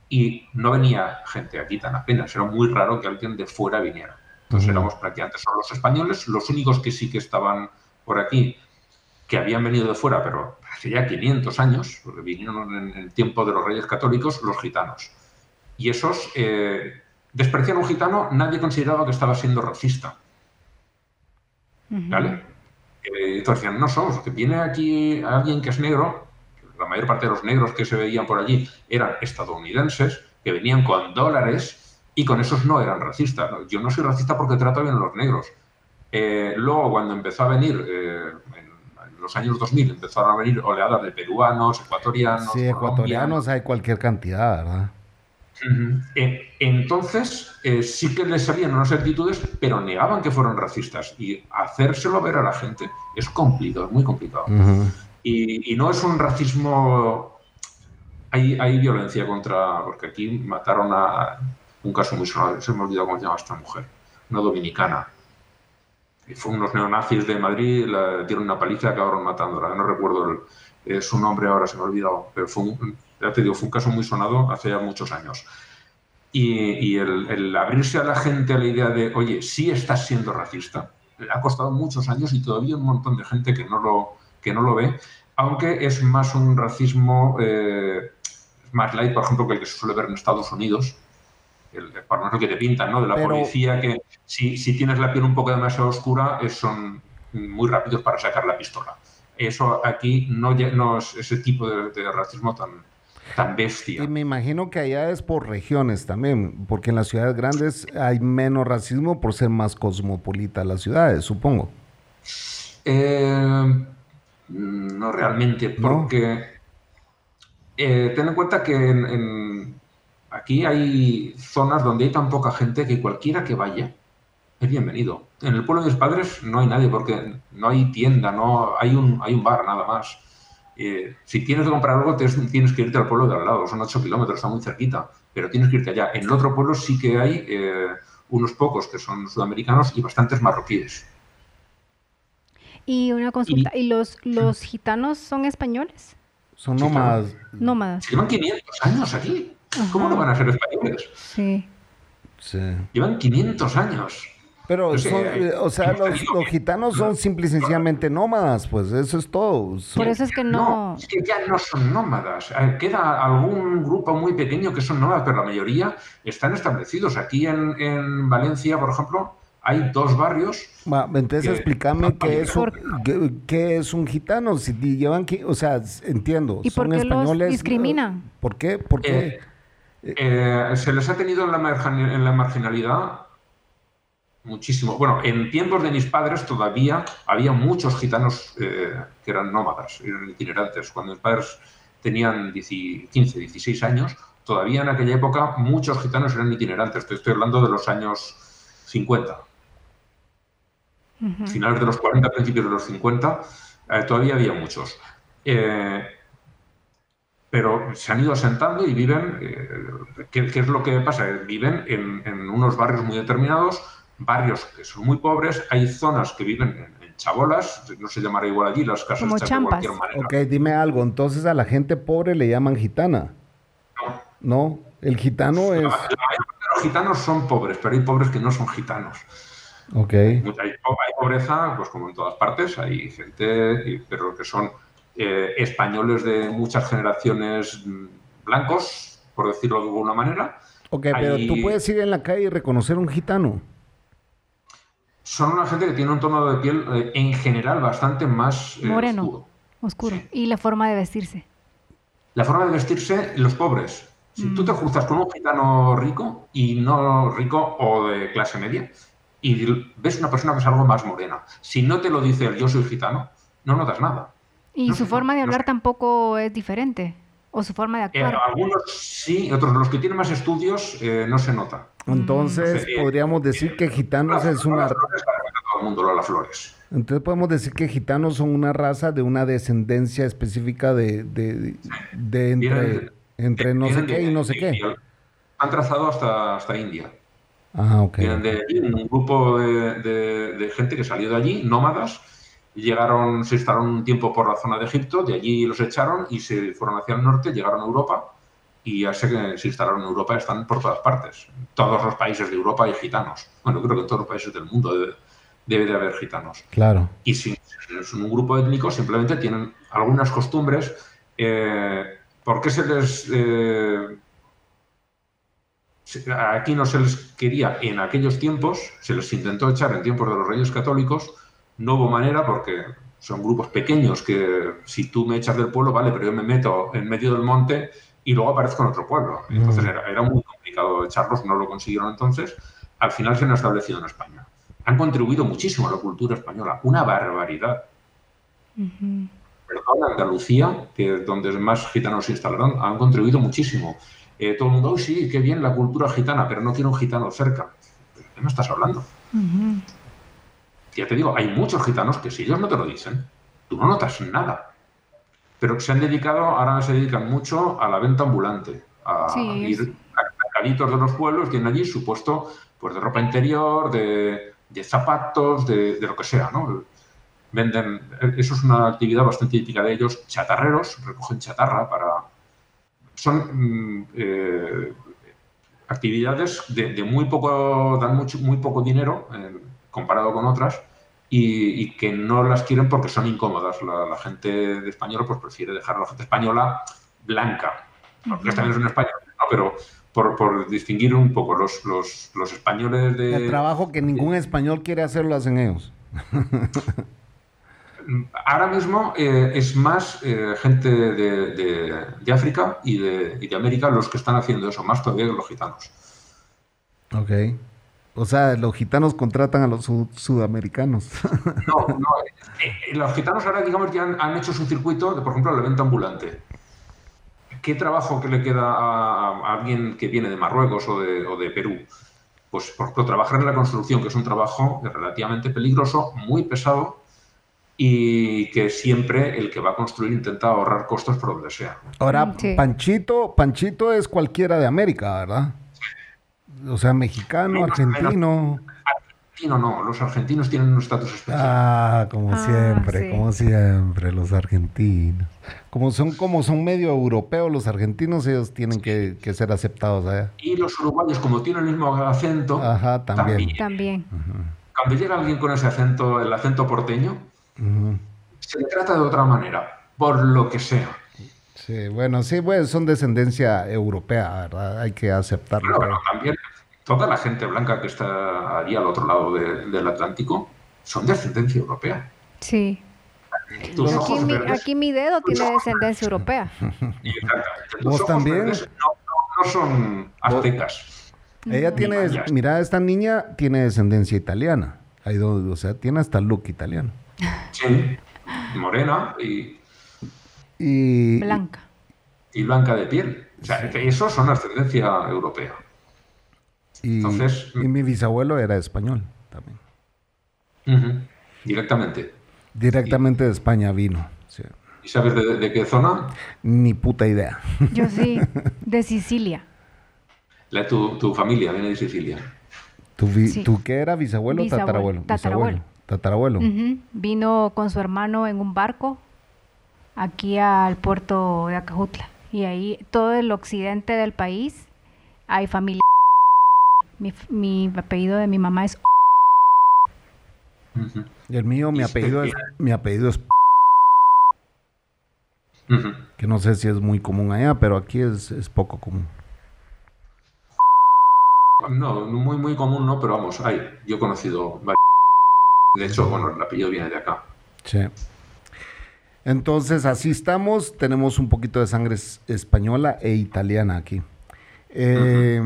y no venía gente aquí tan apenas, era muy raro que alguien de fuera viniera. Entonces éramos prácticamente solo los españoles, los únicos que sí que estaban por aquí que habían venido de fuera, pero hace ya 500 años, porque vinieron en el tiempo de los reyes católicos, los gitanos. Y esos, eh, despreciar a un gitano, nadie consideraba que estaba siendo racista. ¿Vale? Eh, entonces decían, no somos, que viene aquí alguien que es negro, la mayor parte de los negros que se veían por allí eran estadounidenses, que venían con dólares y con esos no eran racistas. Yo no soy racista porque trato bien a los negros. Eh, luego, cuando empezó a venir eh, los años 2000 empezaron a venir oleadas de peruanos, ecuatorianos. Sí, ecuatorianos hay cualquier cantidad, ¿verdad? Eh, entonces, eh, sí que les salían unas actitudes, pero negaban que fueron racistas. Y hacérselo ver a la gente es complicado, es muy complicado. y, no es un racismo. Hay, hay, violencia contra. Porque aquí mataron a un caso muy sonado, se me ha olvidado cómo se llama esta mujer. una dominicana. Y fue unos neonazis de Madrid, la dieron una paliza acabaron matándola. No recuerdo eh, su nombre ahora, se me ha olvidado, pero fue un, ya te fue un caso muy sonado hace ya muchos años. Y, el, abrirse a la gente a la idea de, oye, sí estás siendo racista, ha costado muchos años y todavía un montón de gente que no lo, que no lo ve, aunque es más un racismo eh, más light, por ejemplo, que el que se suele ver en Estados Unidos, el, por lo que te pintan, ¿no? De la policía, que si, si, tienes la piel un poco demasiado oscura, son muy rápidos para sacar la pistola. Eso aquí no, no es ese tipo de, racismo tan, tan bestia. Y me imagino que allá es por regiones también, porque en las ciudades grandes hay menos racismo por ser más cosmopolita las ciudades, supongo. Eh, no realmente, porque eh, ten en cuenta que en, aquí hay zonas donde hay tan poca gente que cualquiera que vaya es bienvenido. En el pueblo de mis padres no hay nadie porque no hay tienda, no hay un, hay un bar nada más. Eh, si tienes que comprar algo, tienes que irte al pueblo de al lado, son 8 kilómetros, está muy cerquita, pero tienes que irte allá. En el otro pueblo sí que hay eh, unos pocos que son sudamericanos y bastantes marroquíes. Y una consulta, ¿y, los, los gitanos son españoles? Son nómadas. Nómadas. Llevan 500 años aquí. ¿Cómo no van a ser españoles? Sí. sí. Llevan 500 años. Pero, son, eh, o sea, los, gitanos son simple y sencillamente nómadas, pues eso es todo. Por eso es que no... Es que ya no son nómadas. Eh, queda algún grupo muy pequeño que son nómadas, pero la mayoría están establecidos. Aquí en, en Valencia, por ejemplo, hay dos barrios. entonces explícame qué es, un, qué, es un gitano, si llevan, o sea, entiendo, ¿Y son españoles. discriminan? ¿Por qué? ¿Por qué? Eh, eh, se les ha tenido en la, en la marginalidad muchísimo. Bueno, en tiempos de mis padres todavía había muchos gitanos eh, que eran nómadas, eran itinerantes. Cuando mis padres tenían 15, 16 años, todavía en aquella época muchos gitanos eran itinerantes. estoy hablando de los años 50 finales de los 40, principios de los 50, eh, todavía había muchos. Eh, pero se han ido asentando y viven, eh, ¿qué, es lo que pasa? Viven en, unos barrios muy determinados, barrios que son muy pobres, hay zonas que viven en, chabolas, no se llamará igual allí, las casas de cualquier manera. Ok, dime algo, entonces a la gente pobre le llaman gitana. No. No, el gitano es... los gitanos son pobres, pero hay pobres que no son gitanos. Okay. Hay, pobreza, pues como en todas partes, hay gente, pero que son eh, españoles de muchas generaciones mm, blancos, por decirlo de alguna manera. Ok, pero tú puedes ir en la calle y reconocer un gitano. Son una gente que tiene un tono de piel eh, en general bastante más eh, Moreno, oscuro. ¿Y la forma de vestirse? La forma de vestirse, los pobres. Si tú te mm. cruzas con un gitano rico y no rico o de clase media, y ves una persona que es algo más morena. Si no te lo dice el yo soy gitano, no notas nada. ¿Y su forma de hablar tampoco es diferente? ¿O su forma de eh, actuar? algunos sí, otros los que tienen más estudios eh, no se nota. Entonces podríamos decir que gitanos es una... Todo el mundo las flores. Entonces podemos decir que gitanos son una raza de una descendencia específica de, de, entre, entre no sé qué y no sé qué. Han trazado hasta, hasta India. Ah, ok. de un grupo de, gente que salió de allí, nómadas, llegaron, se instalaron un tiempo por la zona de Egipto, de allí los echaron y se fueron hacia el norte, llegaron a Europa y ya sé que se instalaron en Europa, están por todas partes. todos los países de Europa hay gitanos. Bueno, creo que en todos los países del mundo debe, de haber gitanos. Claro. Y si es un grupo étnico, simplemente tienen algunas costumbres. Eh, ¿Por qué se les eh, aquí no se les quería en aquellos tiempos, se les intentó echar en tiempos de los reyes católicos, no hubo manera porque son grupos pequeños que si tú me echas del pueblo, vale, pero yo me meto en medio del monte y luego aparezco en otro pueblo. Mm. Entonces era, muy complicado echarlos, no lo consiguieron entonces. Al final se han establecido en España. Han contribuido muchísimo a la cultura española, una barbaridad. Perdón, Andalucía, que es donde más gitanos se instalaron, han contribuido muchísimo. Eh, todo el mundo, sí, qué bien la cultura gitana, pero no quiero un gitano cerca. ¿De qué me estás hablando? Ya te digo, hay muchos gitanos que si ellos no te lo dicen, tú no notas nada. Pero se han dedicado, ahora se dedican mucho a la venta ambulante, a ir a, mercaditos de los pueblos tienen allí su puesto pues, de ropa interior, de, zapatos, de, lo que sea, ¿no? Venden, eso es una actividad bastante típica de ellos, chatarreros, recogen chatarra para... Son mm, eh, actividades de, muy poco, dan mucho, muy poco dinero eh, comparado con otras y, que no las quieren porque son incómodas. La, gente de española pues prefiere dejar a la gente española blanca, porque también es un español, pero por, distinguir un poco los, los, los, españoles de... El trabajo que ningún español quiere hacer lo hacen ellos. Ahora mismo eh, es más eh, gente de, de, África y de, y de, América los que están haciendo eso, más todavía que los gitanos. Ok. O sea, los gitanos contratan a los sudamericanos. no, no. Eh, los gitanos ahora, digamos, ya han, hecho su circuito de, por ejemplo, el evento ambulante. ¿Qué trabajo que le queda a, alguien que viene de Marruecos o de, o de Perú? Pues, por ejemplo, trabajar en la construcción, que es un trabajo relativamente peligroso, muy pesado, y que siempre el que va a construir intenta ahorrar costos por donde sea. Ahora, Panchito, Panchito es cualquiera de América, ¿verdad? O sea, mexicano, argentino. Argentino no, los argentinos tienen un estatus especial. Ah, como ah, siempre, como siempre, los argentinos. Como son, como son medio europeos los argentinos, ellos tienen que, ser aceptados allá. Y los uruguayos, como tienen el mismo acento, Ajá, también. También. Cuando llega alguien con ese acento, el acento porteño, se le trata de otra manera, por lo que sea. Sí, bueno, sí, pues son descendencia europea, ¿verdad? Hay que aceptarlo. Pero, también toda la gente blanca que está allí al otro lado del Atlántico son de ascendencia europea. Sí. Aquí mi, dedo tiene descendencia europea. ¿Vos también? No, son aztecas. Ella tiene, mira, esta niña tiene descendencia italiana. o sea, tiene hasta look italiano. Sí, morena y... Blanca. Y blanca de piel. O sea, que son ascendencia europea. Y, Entonces, y mi bisabuelo era español también. Directamente. Directamente de España vino. ¿Y sabes de, qué zona? Ni puta idea. Yo sí, de Sicilia. La, tu, tu, familia viene de Sicilia. ¿Tu, qué era? ¿Bisabuelo o tatarabuelo? Tatarabuelo. Tatarabuelo. Vino con su hermano en un barco aquí al puerto de Acajutla. Y ahí todo el occidente del país hay familia. Mi, mi apellido de mi mamá es. Y el mío, mi apellido es, mi apellido es. Que no sé si es muy común allá, pero aquí es, es poco común. No, muy, muy común no, pero vamos, hay. Yo he conocido varios de hecho, bueno, el apellido viene de acá. Sí. Entonces, así estamos. Tenemos un poquito de sangre española e italiana aquí. Eh,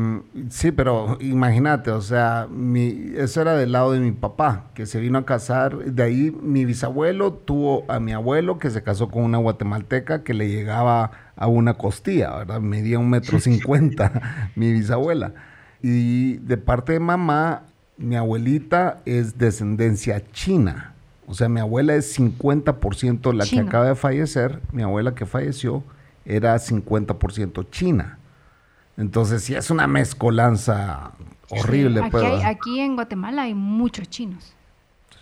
sí, pero imagínate, o sea, mi, eso era del lado de mi papá, que se vino a casar. De ahí mi bisabuelo tuvo a mi abuelo, que se casó con una guatemalteca que le llegaba a una costilla, ¿verdad? Medía un metro cincuenta, mi bisabuela. Y de parte de mamá, mi abuelita es descendencia china. O sea, mi abuela es 50% la que acaba de fallecer. Mi abuela que falleció era 50% china. Entonces, sí es una mezcolanza horrible. Aquí, aquí, en Guatemala hay muchos chinos.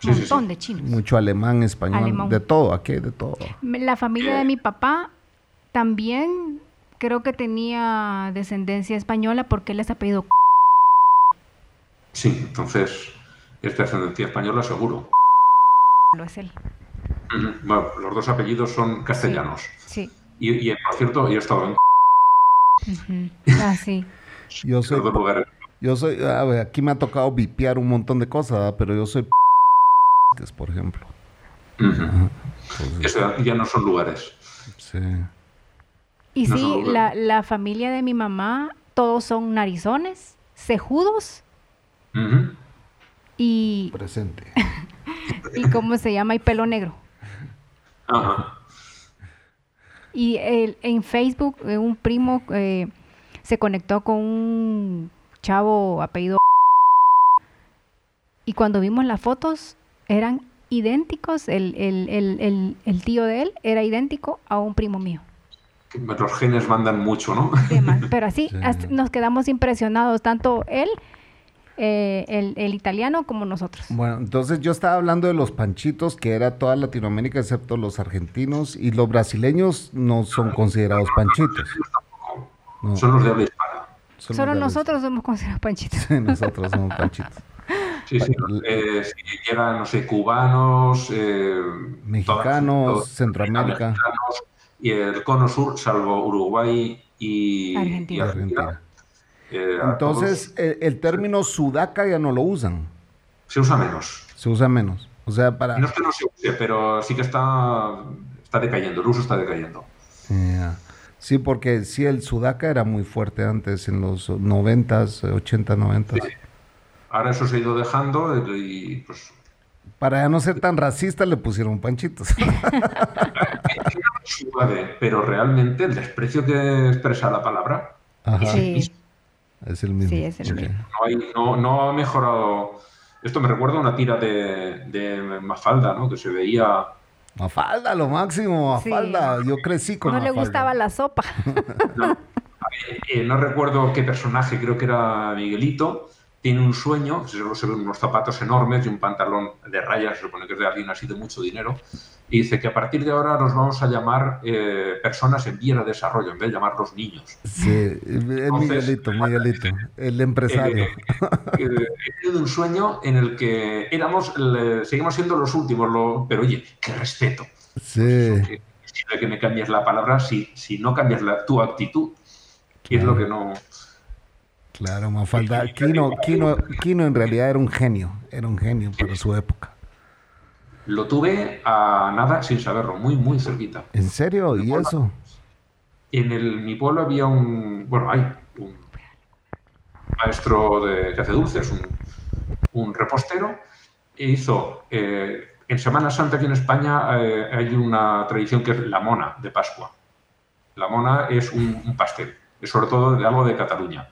Un montón de chinos. Mucho alemán, español, de todo, aquí hay de todo. La familia de mi papá también creo que tenía descendencia española porque él les ha pedido Sí, entonces, esta ascendencia española seguro. Lo es él. Bueno, los dos apellidos son castellanos. Sí. Y, por cierto, yo he estado en. Ah, sí. yo soy. Yo soy. A ver, aquí me ha tocado vipiar un montón de cosas, pero yo soy. Por ejemplo. Eso ya no son lugares. Sí. Y sí, la, la familia de mi mamá, todos son narizones, cejudos y. Presente. y cómo se llama, y pelo negro. Y en Facebook, eh, un primo eh, se conectó con un chavo apellido. Y cuando vimos las fotos, eran idénticos. El, el, tío de él era idéntico a un primo mío. los genes mandan mucho, ¿no? Pero así nos quedamos impresionados, tanto él, eh, el, el, italiano, como nosotros. Bueno, entonces yo estaba hablando de los panchitos, que era toda Latinoamérica, excepto los argentinos, y los brasileños no son considerados panchitos. Son los de habla Solo nosotros somos considerados panchitos. Sí, nosotros somos panchitos. Sí, sí. Eh, si llegan, no sé, cubanos, eh, mexicanos, Centroamérica. y el cono sur, salvo Uruguay y Argentina. Eh, Entonces, el, término sudaca ya no lo usan. Se usa menos. Se usa menos. O sea, para... No es que no se use, pero sí que está, está decayendo, el uso está decayendo. Sí, porque sí, el sudaca era muy fuerte antes, en los 90s, 80, 90. Ahora eso se ha ido dejando y pues... Para no ser tan racista le pusieron panchitos. pero realmente el desprecio que expresa la palabra es, el mismo. Es el mismo. Sí, es el mismo. No, no, ha mejorado... Esto me recuerda a una tira de, de Mafalda, ¿no? Que se veía Mafalda, lo máximo, Mafalda. Yo crecí con No le gustaba la sopa. no, eh, no recuerdo qué personaje, creo que era Miguelito, tiene un sueño, se ven unos zapatos enormes y un pantalón de rayas, se supone que es de alguien así de mucho dinero, y dice que a partir de ahora nos vamos a llamar eh, personas en vía de desarrollo, en vez de llamarlos niños. Sí, es Miguelito, Miguelito, el empresario. Eh, eh, he tenido un sueño en el que éramos, seguimos siendo los últimos, pero oye, qué respeto. Sí. Que, que me cambies la palabra si, si no cambias la, tu actitud, que es lo que no... Claro, Mafalda. Kino, Kino, Kino en realidad era un genio, era un genio para su época. Lo tuve a nada sin saberlo, muy, muy cerquita. ¿En serio? ¿Y eso? En el, mi pueblo había un, bueno, hay un maestro de, que hace dulces, un, un repostero, e hizo, eh, en Semana Santa aquí en España eh, hay una tradición que es la mona de Pascua. La mona es un, un pastel, es sobre todo de algo de Cataluña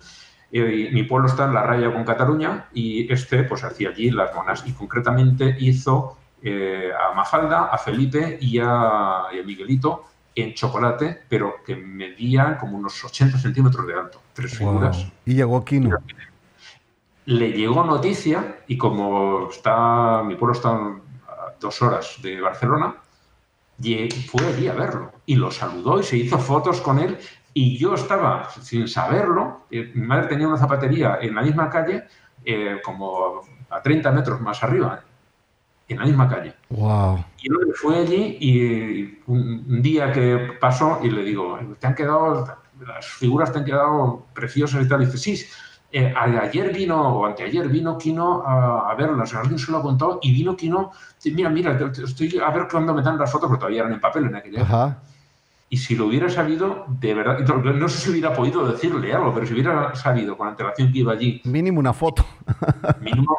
mi pueblo está en la raya con Cataluña y este pues hacía allí las monas y concretamente hizo eh, a Mafalda, a Felipe y a, Miguelito en chocolate, pero que medían como unos 80 centímetros de alto, tres figuras. Y llegó aquí, ¿no? Le llegó noticia y como está mi pueblo está a dos horas de Barcelona, fue allí a verlo y lo saludó y se hizo fotos con él y yo estaba, sin saberlo, eh, mi madre tenía una zapatería en la misma calle, eh, como a 30 metros más arriba, en la misma calle. Wow. Y yo fue allí y un, día que pasó y le digo, te han quedado, las figuras te han quedado preciosas y tal. Y dice, sí, eh, ayer vino, o anteayer vino Kino a, a verlas, alguien se lo ha contado, y vino Kino, mira, mira, estoy a ver cuándo me dan las fotos, porque todavía eran en papel en aquella Ajá. Y si lo hubiera sabido, de verdad, no sé si hubiera podido decirle algo, pero si hubiera sabido con antelación que iba allí. Mínimo una foto. Mínimo.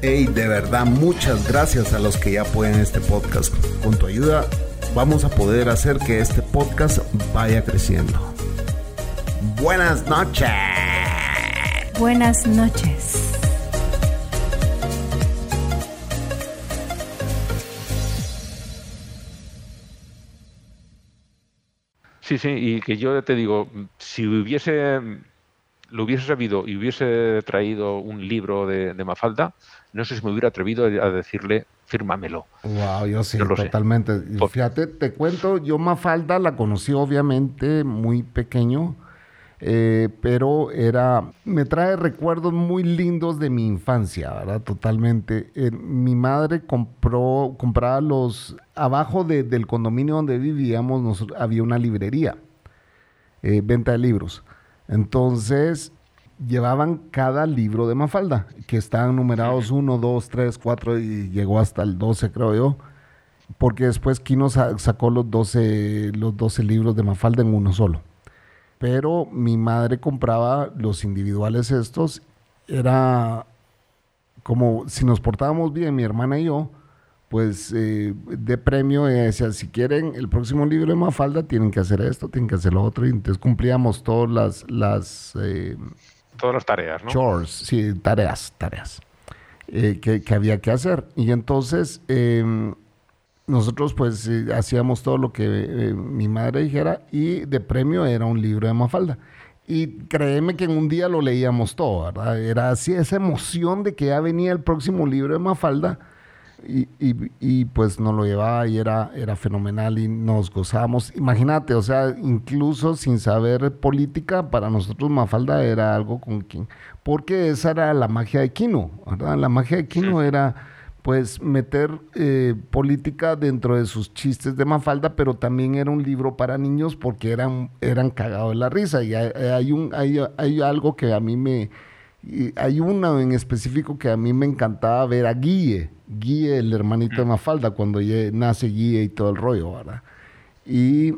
Hey, de verdad, muchas gracias a los que ya apoyan este podcast. Con tu ayuda vamos a poder hacer que este podcast vaya creciendo. Buenas noches. Buenas noches. Sí, sí, y que yo te digo, si hubiese lo hubiese sabido y hubiese traído un libro de, de Mafalda, no sé si me hubiera atrevido a decirle, fírmamelo. Wow, yo sí, totalmente. Fíjate, te cuento, yo Mafalda la conocí obviamente muy pequeño, eh, pero era, me trae recuerdos muy lindos de mi infancia, ¿verdad? Totalmente. Eh, mi madre compró, compraba los, abajo del condominio donde vivíamos, había una librería, eh, venta de libros. Entonces, llevaban cada libro de Mafalda, que estaban numerados 1, 2, 3, 4 y llegó hasta el 12, creo yo. Porque después Kino sacó los 12, los 12 libros de Mafalda en uno solo. Pero mi madre compraba los individuales estos. Era como si nos portábamos bien, mi hermana y yo, pues eh, de premio decía, si quieren el próximo libro de Mafalda, tienen que hacer esto, tienen que hacer lo otro. Y entonces cumplíamos todas las... las eh, todas las tareas, ¿no? Chores, sí, tareas, tareas eh, que, que, había que hacer. Y entonces em, nosotros pues hacíamos todo lo que mi madre dijera y de premio era un libro de Mafalda. Y créeme que en un día lo leíamos todo, ¿verdad? Era así esa emoción de que ya venía el próximo libro de Mafalda y, y, pues nos lo llevaba y era, era fenomenal y nos gozábamos. Imagínate, o sea, incluso sin saber política, para nosotros Mafalda era algo con quien, porque esa era la magia de Kino, ¿verdad? La magia de Kino era pues meter eh, política dentro de sus chistes de Mafalda, pero también era un libro para niños porque eran, eran cagados de la risa. Y hay, un, hay, hay algo que a mí me... Hay uno en específico que a mí me encantaba ver a Guille, Guille, el hermanito de mm. Mafalda, cuando nace Guille y todo el rollo, ¿verdad? Y,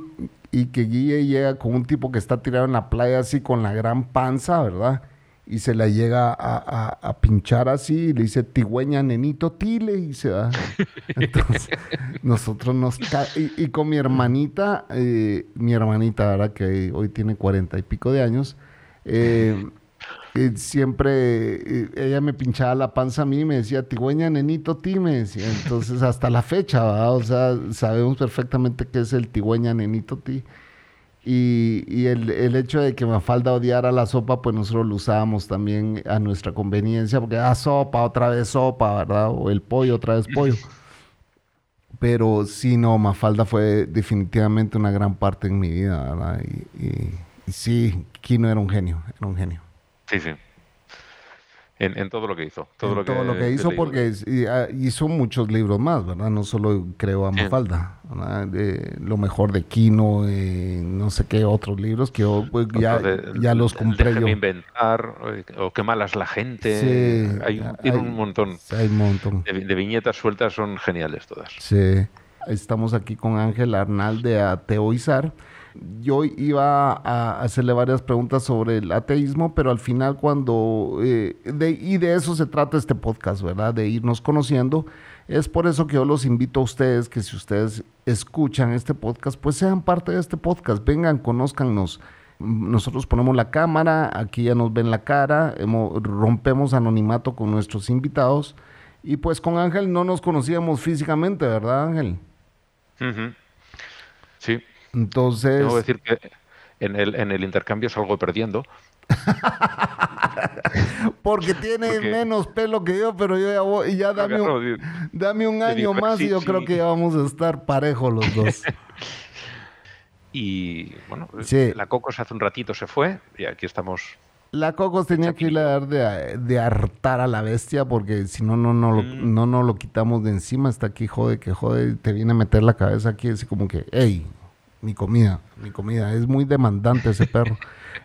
y que Guille llega con un tipo que está tirado en la playa así con la gran panza, ¿verdad? y se la llega a, pinchar así y le dice, tigüeña, nenito, tile, y se va. Entonces, nosotros nos... Y, y, con mi hermanita, eh, mi hermanita, ahora que hoy tiene cuarenta y pico de años, eh, eh, siempre ella me pinchaba la panza a mí y me decía, tigüeña, nenito, ti, me decía. Entonces, hasta la fecha, ¿verdad? O sea, sabemos perfectamente qué es el tigüeña, nenito, ti. Y, el, el, hecho de que Mafalda odiara la sopa, pues nosotros lo usábamos también a nuestra conveniencia, porque ah, sopa, otra vez sopa, ¿verdad? O el pollo, otra vez pollo. Pero sí, no, Mafalda fue definitivamente una gran parte en mi vida, ¿verdad? Y, y, y sí, Kino era un genio, era un genio. Sí, sí en, todo lo que hizo. Todo, lo, todo que, lo que hizo porque ah, hizo muchos libros más, ¿verdad? No solo creó a Mafalda, lo mejor de Kino, eh, no sé qué otros libros que pues, ya, ya los compré yo. inventar, o qué malas la gente. Sí, hay, un montón. Hay un montón. De, viñetas sueltas son geniales todas. Sí. Estamos aquí con Ángel Arnal de Ateoizar yo iba a hacerle varias preguntas sobre el ateísmo, pero al final cuando, eh, y de eso se trata este podcast, ¿verdad? De irnos conociendo. Es por eso que yo los invito a ustedes, que si ustedes escuchan este podcast, pues sean parte de este podcast, vengan, conózcanos. Nosotros ponemos la cámara, aquí ya nos ven la cara, rompemos anonimato con nuestros invitados. Y pues con Ángel no nos conocíamos físicamente, ¿verdad, Ángel? Sí. Entonces. Tengo que decir que en el, en el intercambio salgo perdiendo. Porque tiene menos pelo que yo, pero yo ya voy, ya dame un, dame un año más y yo creo que ya vamos a estar parejos los dos. y bueno, la Cocos hace un ratito se fue y aquí estamos. La Cocos tenía que ir a dar de, de, hartar a la bestia porque si no, no, no, mm. no, no lo quitamos de encima. Está aquí, jode, que jode, te viene a meter la cabeza aquí, así como que, hey, mi comida, mi comida. Es muy demandante ese perro.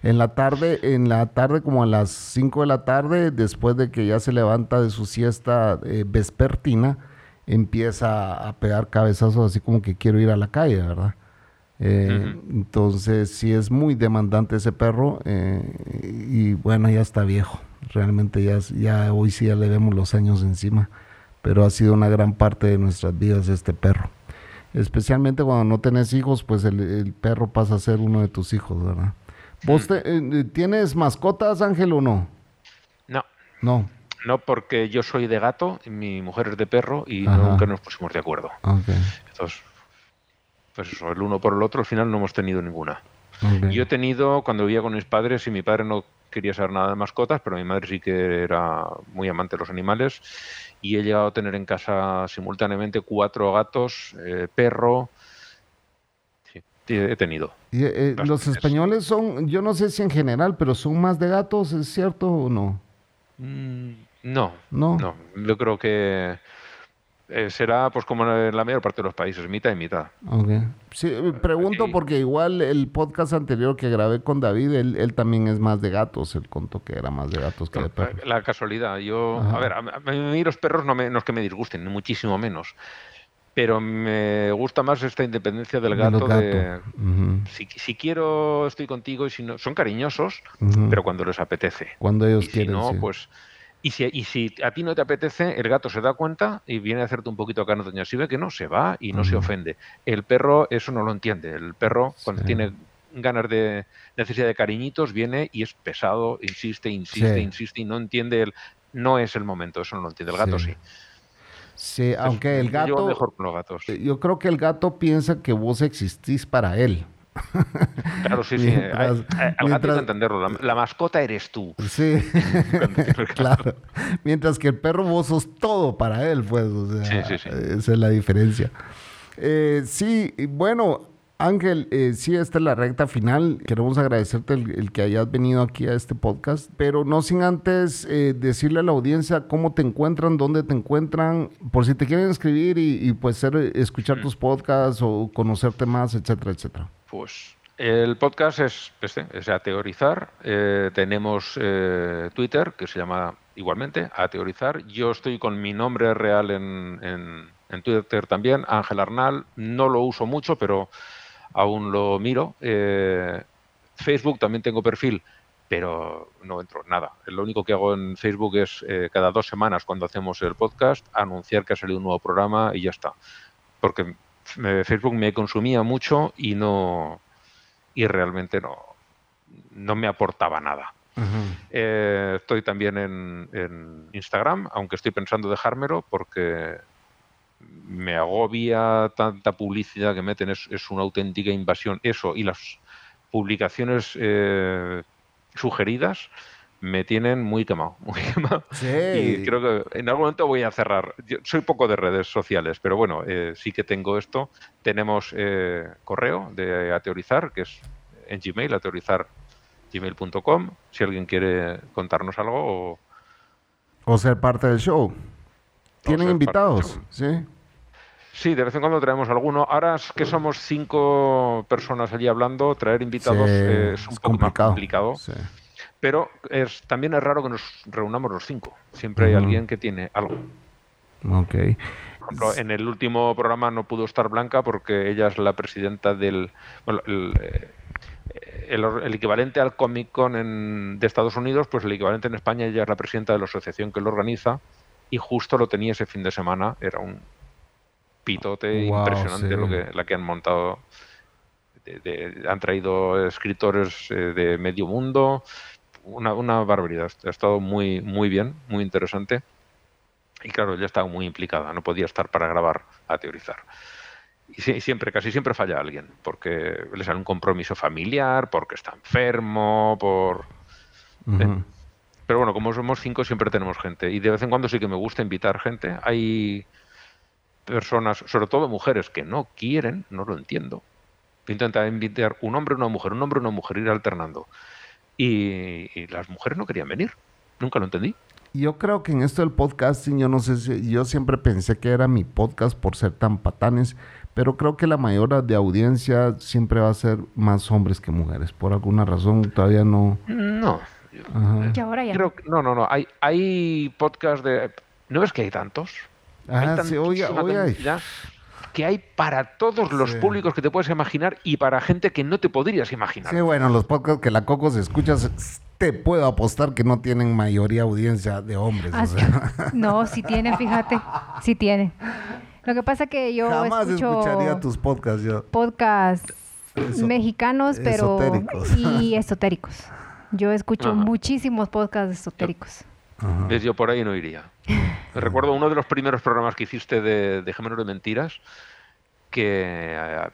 En la tarde, en la tarde como a las 5 de la tarde, después de que ya se levanta de su siesta eh, vespertina, empieza a pegar cabezazos así como que quiero ir a la calle, ¿verdad? Eh, entonces sí es muy demandante ese perro eh, y bueno, ya está viejo. Realmente ya, ya hoy sí ya le vemos los años encima, pero ha sido una gran parte de nuestras vidas este perro especialmente cuando no tenés hijos, pues el, perro pasa a ser uno de tus hijos, ¿verdad? ¿Vos eh, eh, tienes mascotas, Ángel, o no? No. No. No, porque yo soy de gato, y mi mujer es de perro y nunca nos pusimos de acuerdo. Entonces, pues eso, el uno por el otro, al final no hemos tenido ninguna. Yo he tenido, cuando vivía con mis padres, y mi padre no quería saber nada de mascotas, pero mi madre sí que era muy amante de los animales, y he llegado a tener en casa simultáneamente cuatro gatos, eh, perro. Sí, he tenido. ¿Y, eh, los españoles son, yo no sé si en general, pero son más de gatos, ¿es cierto o no? Mm, no, no, no. Yo creo que Eh, será pues como en la mayor parte de los países, mitad y mitad. Okay. Sí, pregunto porque igual el podcast anterior que grabé con David, él, también es más de gatos, él contó que era más de gatos que de perros. La casualidad, yo, a ver, a, mí los perros no, me, no es que me disgusten, muchísimo menos pero me gusta más esta independencia del gato. De, si, quiero, estoy contigo y si no, son cariñosos, pero cuando les apetece. Cuando ellos quieren. Si no, pues. Y si, y si a ti no te apetece, el gato se da cuenta y viene a hacerte un poquito acá no Si ve que no, se va y no se ofende. El perro eso no lo entiende. El perro, cuando tiene ganas de necesidad de cariñitos, viene y es pesado, insiste, insiste, insiste y no entiende el. No es el momento, eso no lo entiende. El gato sí. Sí, aunque el gato. mejor con los gatos. Eh, yo creo que el gato piensa que vos existís para él. Claro, sí, sí. al gato hay que entenderlo. La, mascota eres tú. Sí, claro. Mientras que el perro vos sos todo para él, pues. sí, sí, sí. Esa es la diferencia. Eh, sí, bueno, Ángel, eh, sí, esta es la recta final. Queremos agradecerte el, que hayas venido aquí a este podcast, pero no sin antes eh, decirle a la audiencia cómo te encuentran, dónde te encuentran, por si te quieren escribir y, pues ser, escuchar mm. tus podcasts o conocerte más, etcétera, etcétera. Pues el podcast es, este, es a teorizar. Eh, tenemos Twitter, que se llama igualmente a teorizar. Yo estoy con mi nombre real en, en Twitter también, Ángel Arnal. No lo uso mucho, pero aún lo miro. Eh, Facebook también tengo perfil, pero no entro nada. Lo único que hago en Facebook es eh, cada dos semanas cuando hacemos el podcast anunciar que ha salido un nuevo programa y ya está. Porque eh, Facebook me consumía mucho y no y realmente no, no me aportaba nada. estoy también en, en, Instagram, aunque estoy pensando dejármelo porque me agobia tanta publicidad que meten, es, una auténtica invasión. Eso y las publicaciones eh, sugeridas me tienen muy quemado, muy quemado. Y creo que en algún momento voy a cerrar. soy poco de redes sociales, pero bueno, eh, sí que tengo esto. Tenemos eh, correo de ateorizar, que es en Gmail, ateorizar gmail.com, si alguien quiere contarnos algo o... O ser parte del show. ¿Tienen invitados? Sí. Sí, de vez en cuando traemos alguno. Ahora que somos cinco personas allí hablando, traer invitados es un poco más complicado. Pero es, también es raro que nos reunamos los cinco. Siempre hay alguien que tiene algo. Ok. Por ejemplo, en el último programa no pudo estar Blanca porque ella es la presidenta del... Bueno, el, eh, el, equivalente al Comic Con de Estados Unidos, pues el equivalente en España ella es la presidenta de la asociación que lo organiza y justo lo tenía ese fin de semana. Era un pitote impresionante lo que, la que han montado. han traído escritores eh, de medio mundo. Una, una, barbaridad. Ha estado muy, muy bien, muy interesante. Y claro, ella estaba muy implicada, no podía estar para grabar a teorizar. Y siempre, casi siempre falla alguien, porque le sale un compromiso familiar, porque está enfermo, por... Eh, pero bueno, como somos cinco, siempre tenemos gente. Y de vez en cuando sí que me gusta invitar gente. Hay personas, sobre todo mujeres, que no quieren, no lo entiendo. Intenta invitar un hombre, una mujer, un hombre, una mujer, ir alternando. Y, las mujeres no querían venir. Nunca lo entendí. Yo creo que en esto del podcasting, yo no sé si, yo siempre pensé que era mi podcast por ser tan patanes, pero creo que la mayoría de audiencia siempre va a ser más hombres que mujeres. Por alguna razón todavía no. No. ahora ya. no, no, no. Hay, hay podcasts de. ¿No ves que hay tantos? Ah, sí, que hay para todos los públicos que te puedes imaginar y para gente que no te podrías imaginar. Sí, bueno, los podcasts que la Coco se escuchas, te puedo apostar que no tienen mayoría audiencia de hombres. Ah, no, sí tienen, fíjate, sí tienen. Lo que pasa que yo Jamás escucharía tus podcasts yo. Podcasts mexicanos, pero y esotéricos. Yo escucho muchísimos podcasts esotéricos. Yo por ahí no iría. Recuerdo uno de los primeros programas que hiciste de, de de Mentiras, que eh,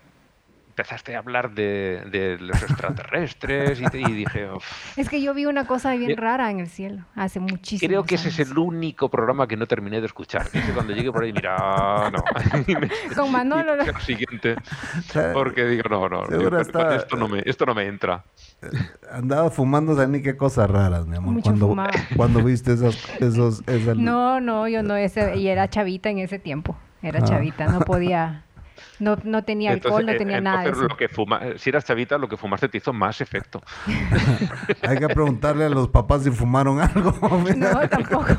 empezaste a hablar de, los extraterrestres y, dije... Es que yo vi una cosa bien rara en el cielo hace muchísimo Creo que ese es el único programa que no terminé de escuchar. cuando llegué por ahí, mira, no. Con Manolo. Lo siguiente. Porque digo, no, no, esto, no me, esto no me entra. Eh, andaba fumando, ni qué cosas raras, mi amor. cuando, cuando viste esos... esos No, no, yo no, ese, y era chavita en ese tiempo. Era ah. chavita, no podía... No, no tenía alcohol, no tenía nada. De eso. Lo que fuma, si eras chavita, lo que fumaste te hizo más efecto. Hay que preguntarle a los papás si fumaron algo. no, tampoco.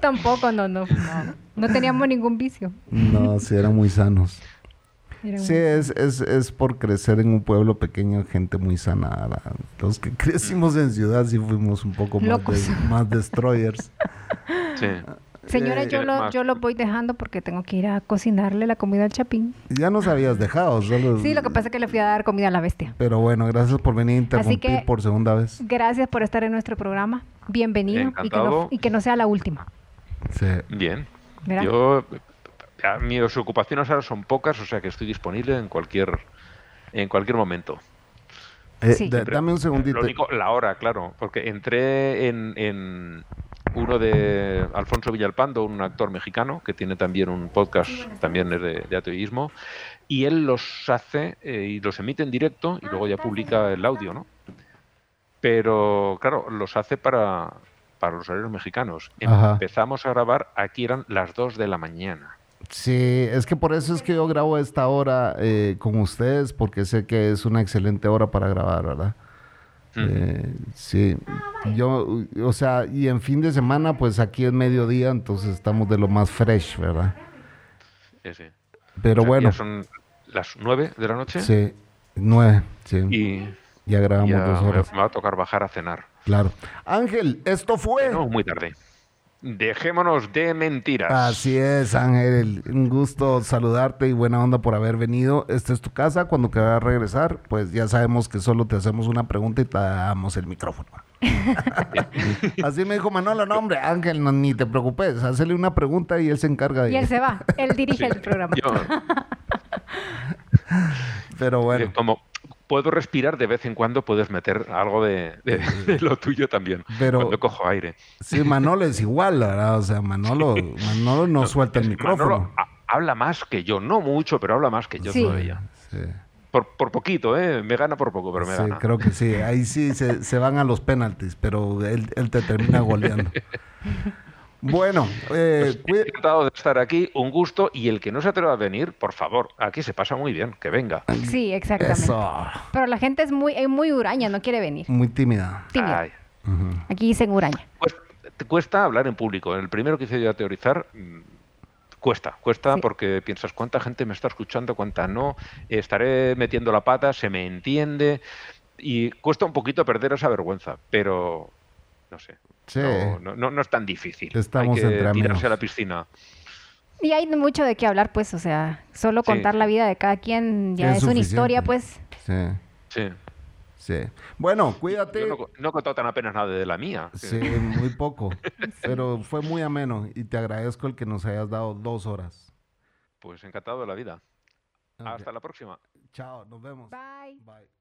tampoco, no, no No teníamos ningún vicio. No, sí, eran muy sanos. sí, es, es, es, por crecer en un pueblo pequeño, gente muy sana. Los que crecimos en ciudad sí fuimos un poco más, más destroyers. Sí. Señora, yo, lo, yo lo voy dejando porque tengo que ir a cocinarle la comida al chapín. Ya nos habías dejado, solo... Sí, lo que pasa es que le fui a dar comida a la bestia. Pero bueno, gracias por venir a interrumpir por segunda vez. Gracias por estar en nuestro programa. Bienvenido y que, no, y que, no, sea la última. Sí. Bien. Yo, mis ocupaciones ahora son pocas, o sea que estoy disponible en cualquier, en cualquier momento. Eh, sí. dame un segundito. la hora, claro, porque entré en uno de Alfonso Villalpando, un actor mexicano que tiene también un podcast, también es de, ateísmo, y él los hace eh, y los emite en directo y luego ya publica el audio, ¿no? Pero claro, los hace para, para los horarios mexicanos. Empezamos a grabar, aquí eran las 2 de la mañana. Sí, es que por eso es que yo grabo esta hora eh, con ustedes, porque sé que es una excelente hora para grabar, ¿verdad? Eh, sí, yo, o sea, y en fin de semana, pues aquí es mediodía, entonces estamos de lo más fresh, ¿verdad? Sí, sí. Pero bueno. son las nueve de la noche. Sí, nueve, sí. Y ya grabamos dos horas. Me va a tocar bajar a cenar. Claro. Ángel, esto fue. No, muy tarde. Dejémonos de mentiras. Así es, Ángel. Un gusto saludarte y buena onda por haber venido. Esta es tu casa. Cuando quieras regresar, pues ya sabemos que solo te hacemos una pregunta y te damos el micrófono. Así me dijo Manolo, no hombre, Ángel, no, ni te preocupes, hazle una pregunta y él se encarga de... Y él se va, él dirige el programa. Pero bueno. Como, puedo respirar de vez en cuando, puedes meter algo de, lo tuyo también. Pero, cuando cojo aire. Sí, Manolo es igual, ¿verdad? O sea, Manolo, Manolo no, suelta el micrófono. Manolo habla más que yo, no mucho, pero habla más que yo todavía. Sí. Por, por, poquito, ¿eh? Me gana por poco, pero me sí, gana. creo que sí. Ahí sí se, se van a los penaltis, pero él, él te termina goleando. Bueno, eh, pues encantado de estar aquí, un gusto. Y el que no se atreva a venir, por favor, aquí se pasa muy bien, que venga. Sí, exactamente. Pero la gente es muy, muy huraña, no quiere venir. Muy tímida. Tímida. Aquí dicen huraña. Pues, te cuesta hablar en público. El primero que hice yo a teorizar, mm, cuesta, cuesta porque piensas cuánta gente me está escuchando, cuánta no, estaré metiendo la pata, se me entiende y cuesta un poquito perder esa vergüenza, pero no sé, no, no, es tan difícil. Estamos hay que tirarse a la piscina. Y hay mucho de qué hablar, pues, o sea, solo contar la vida de cada quien ya es, una historia, pues. Sí. Sí. Sí. Bueno, cuídate. no, no he contado tan apenas nada de la mía. Sí, muy poco. pero fue muy ameno y te agradezco el que nos hayas dado dos horas. Pues encantado de la vida. Hasta la próxima. Chao, nos vemos. Bye. Bye.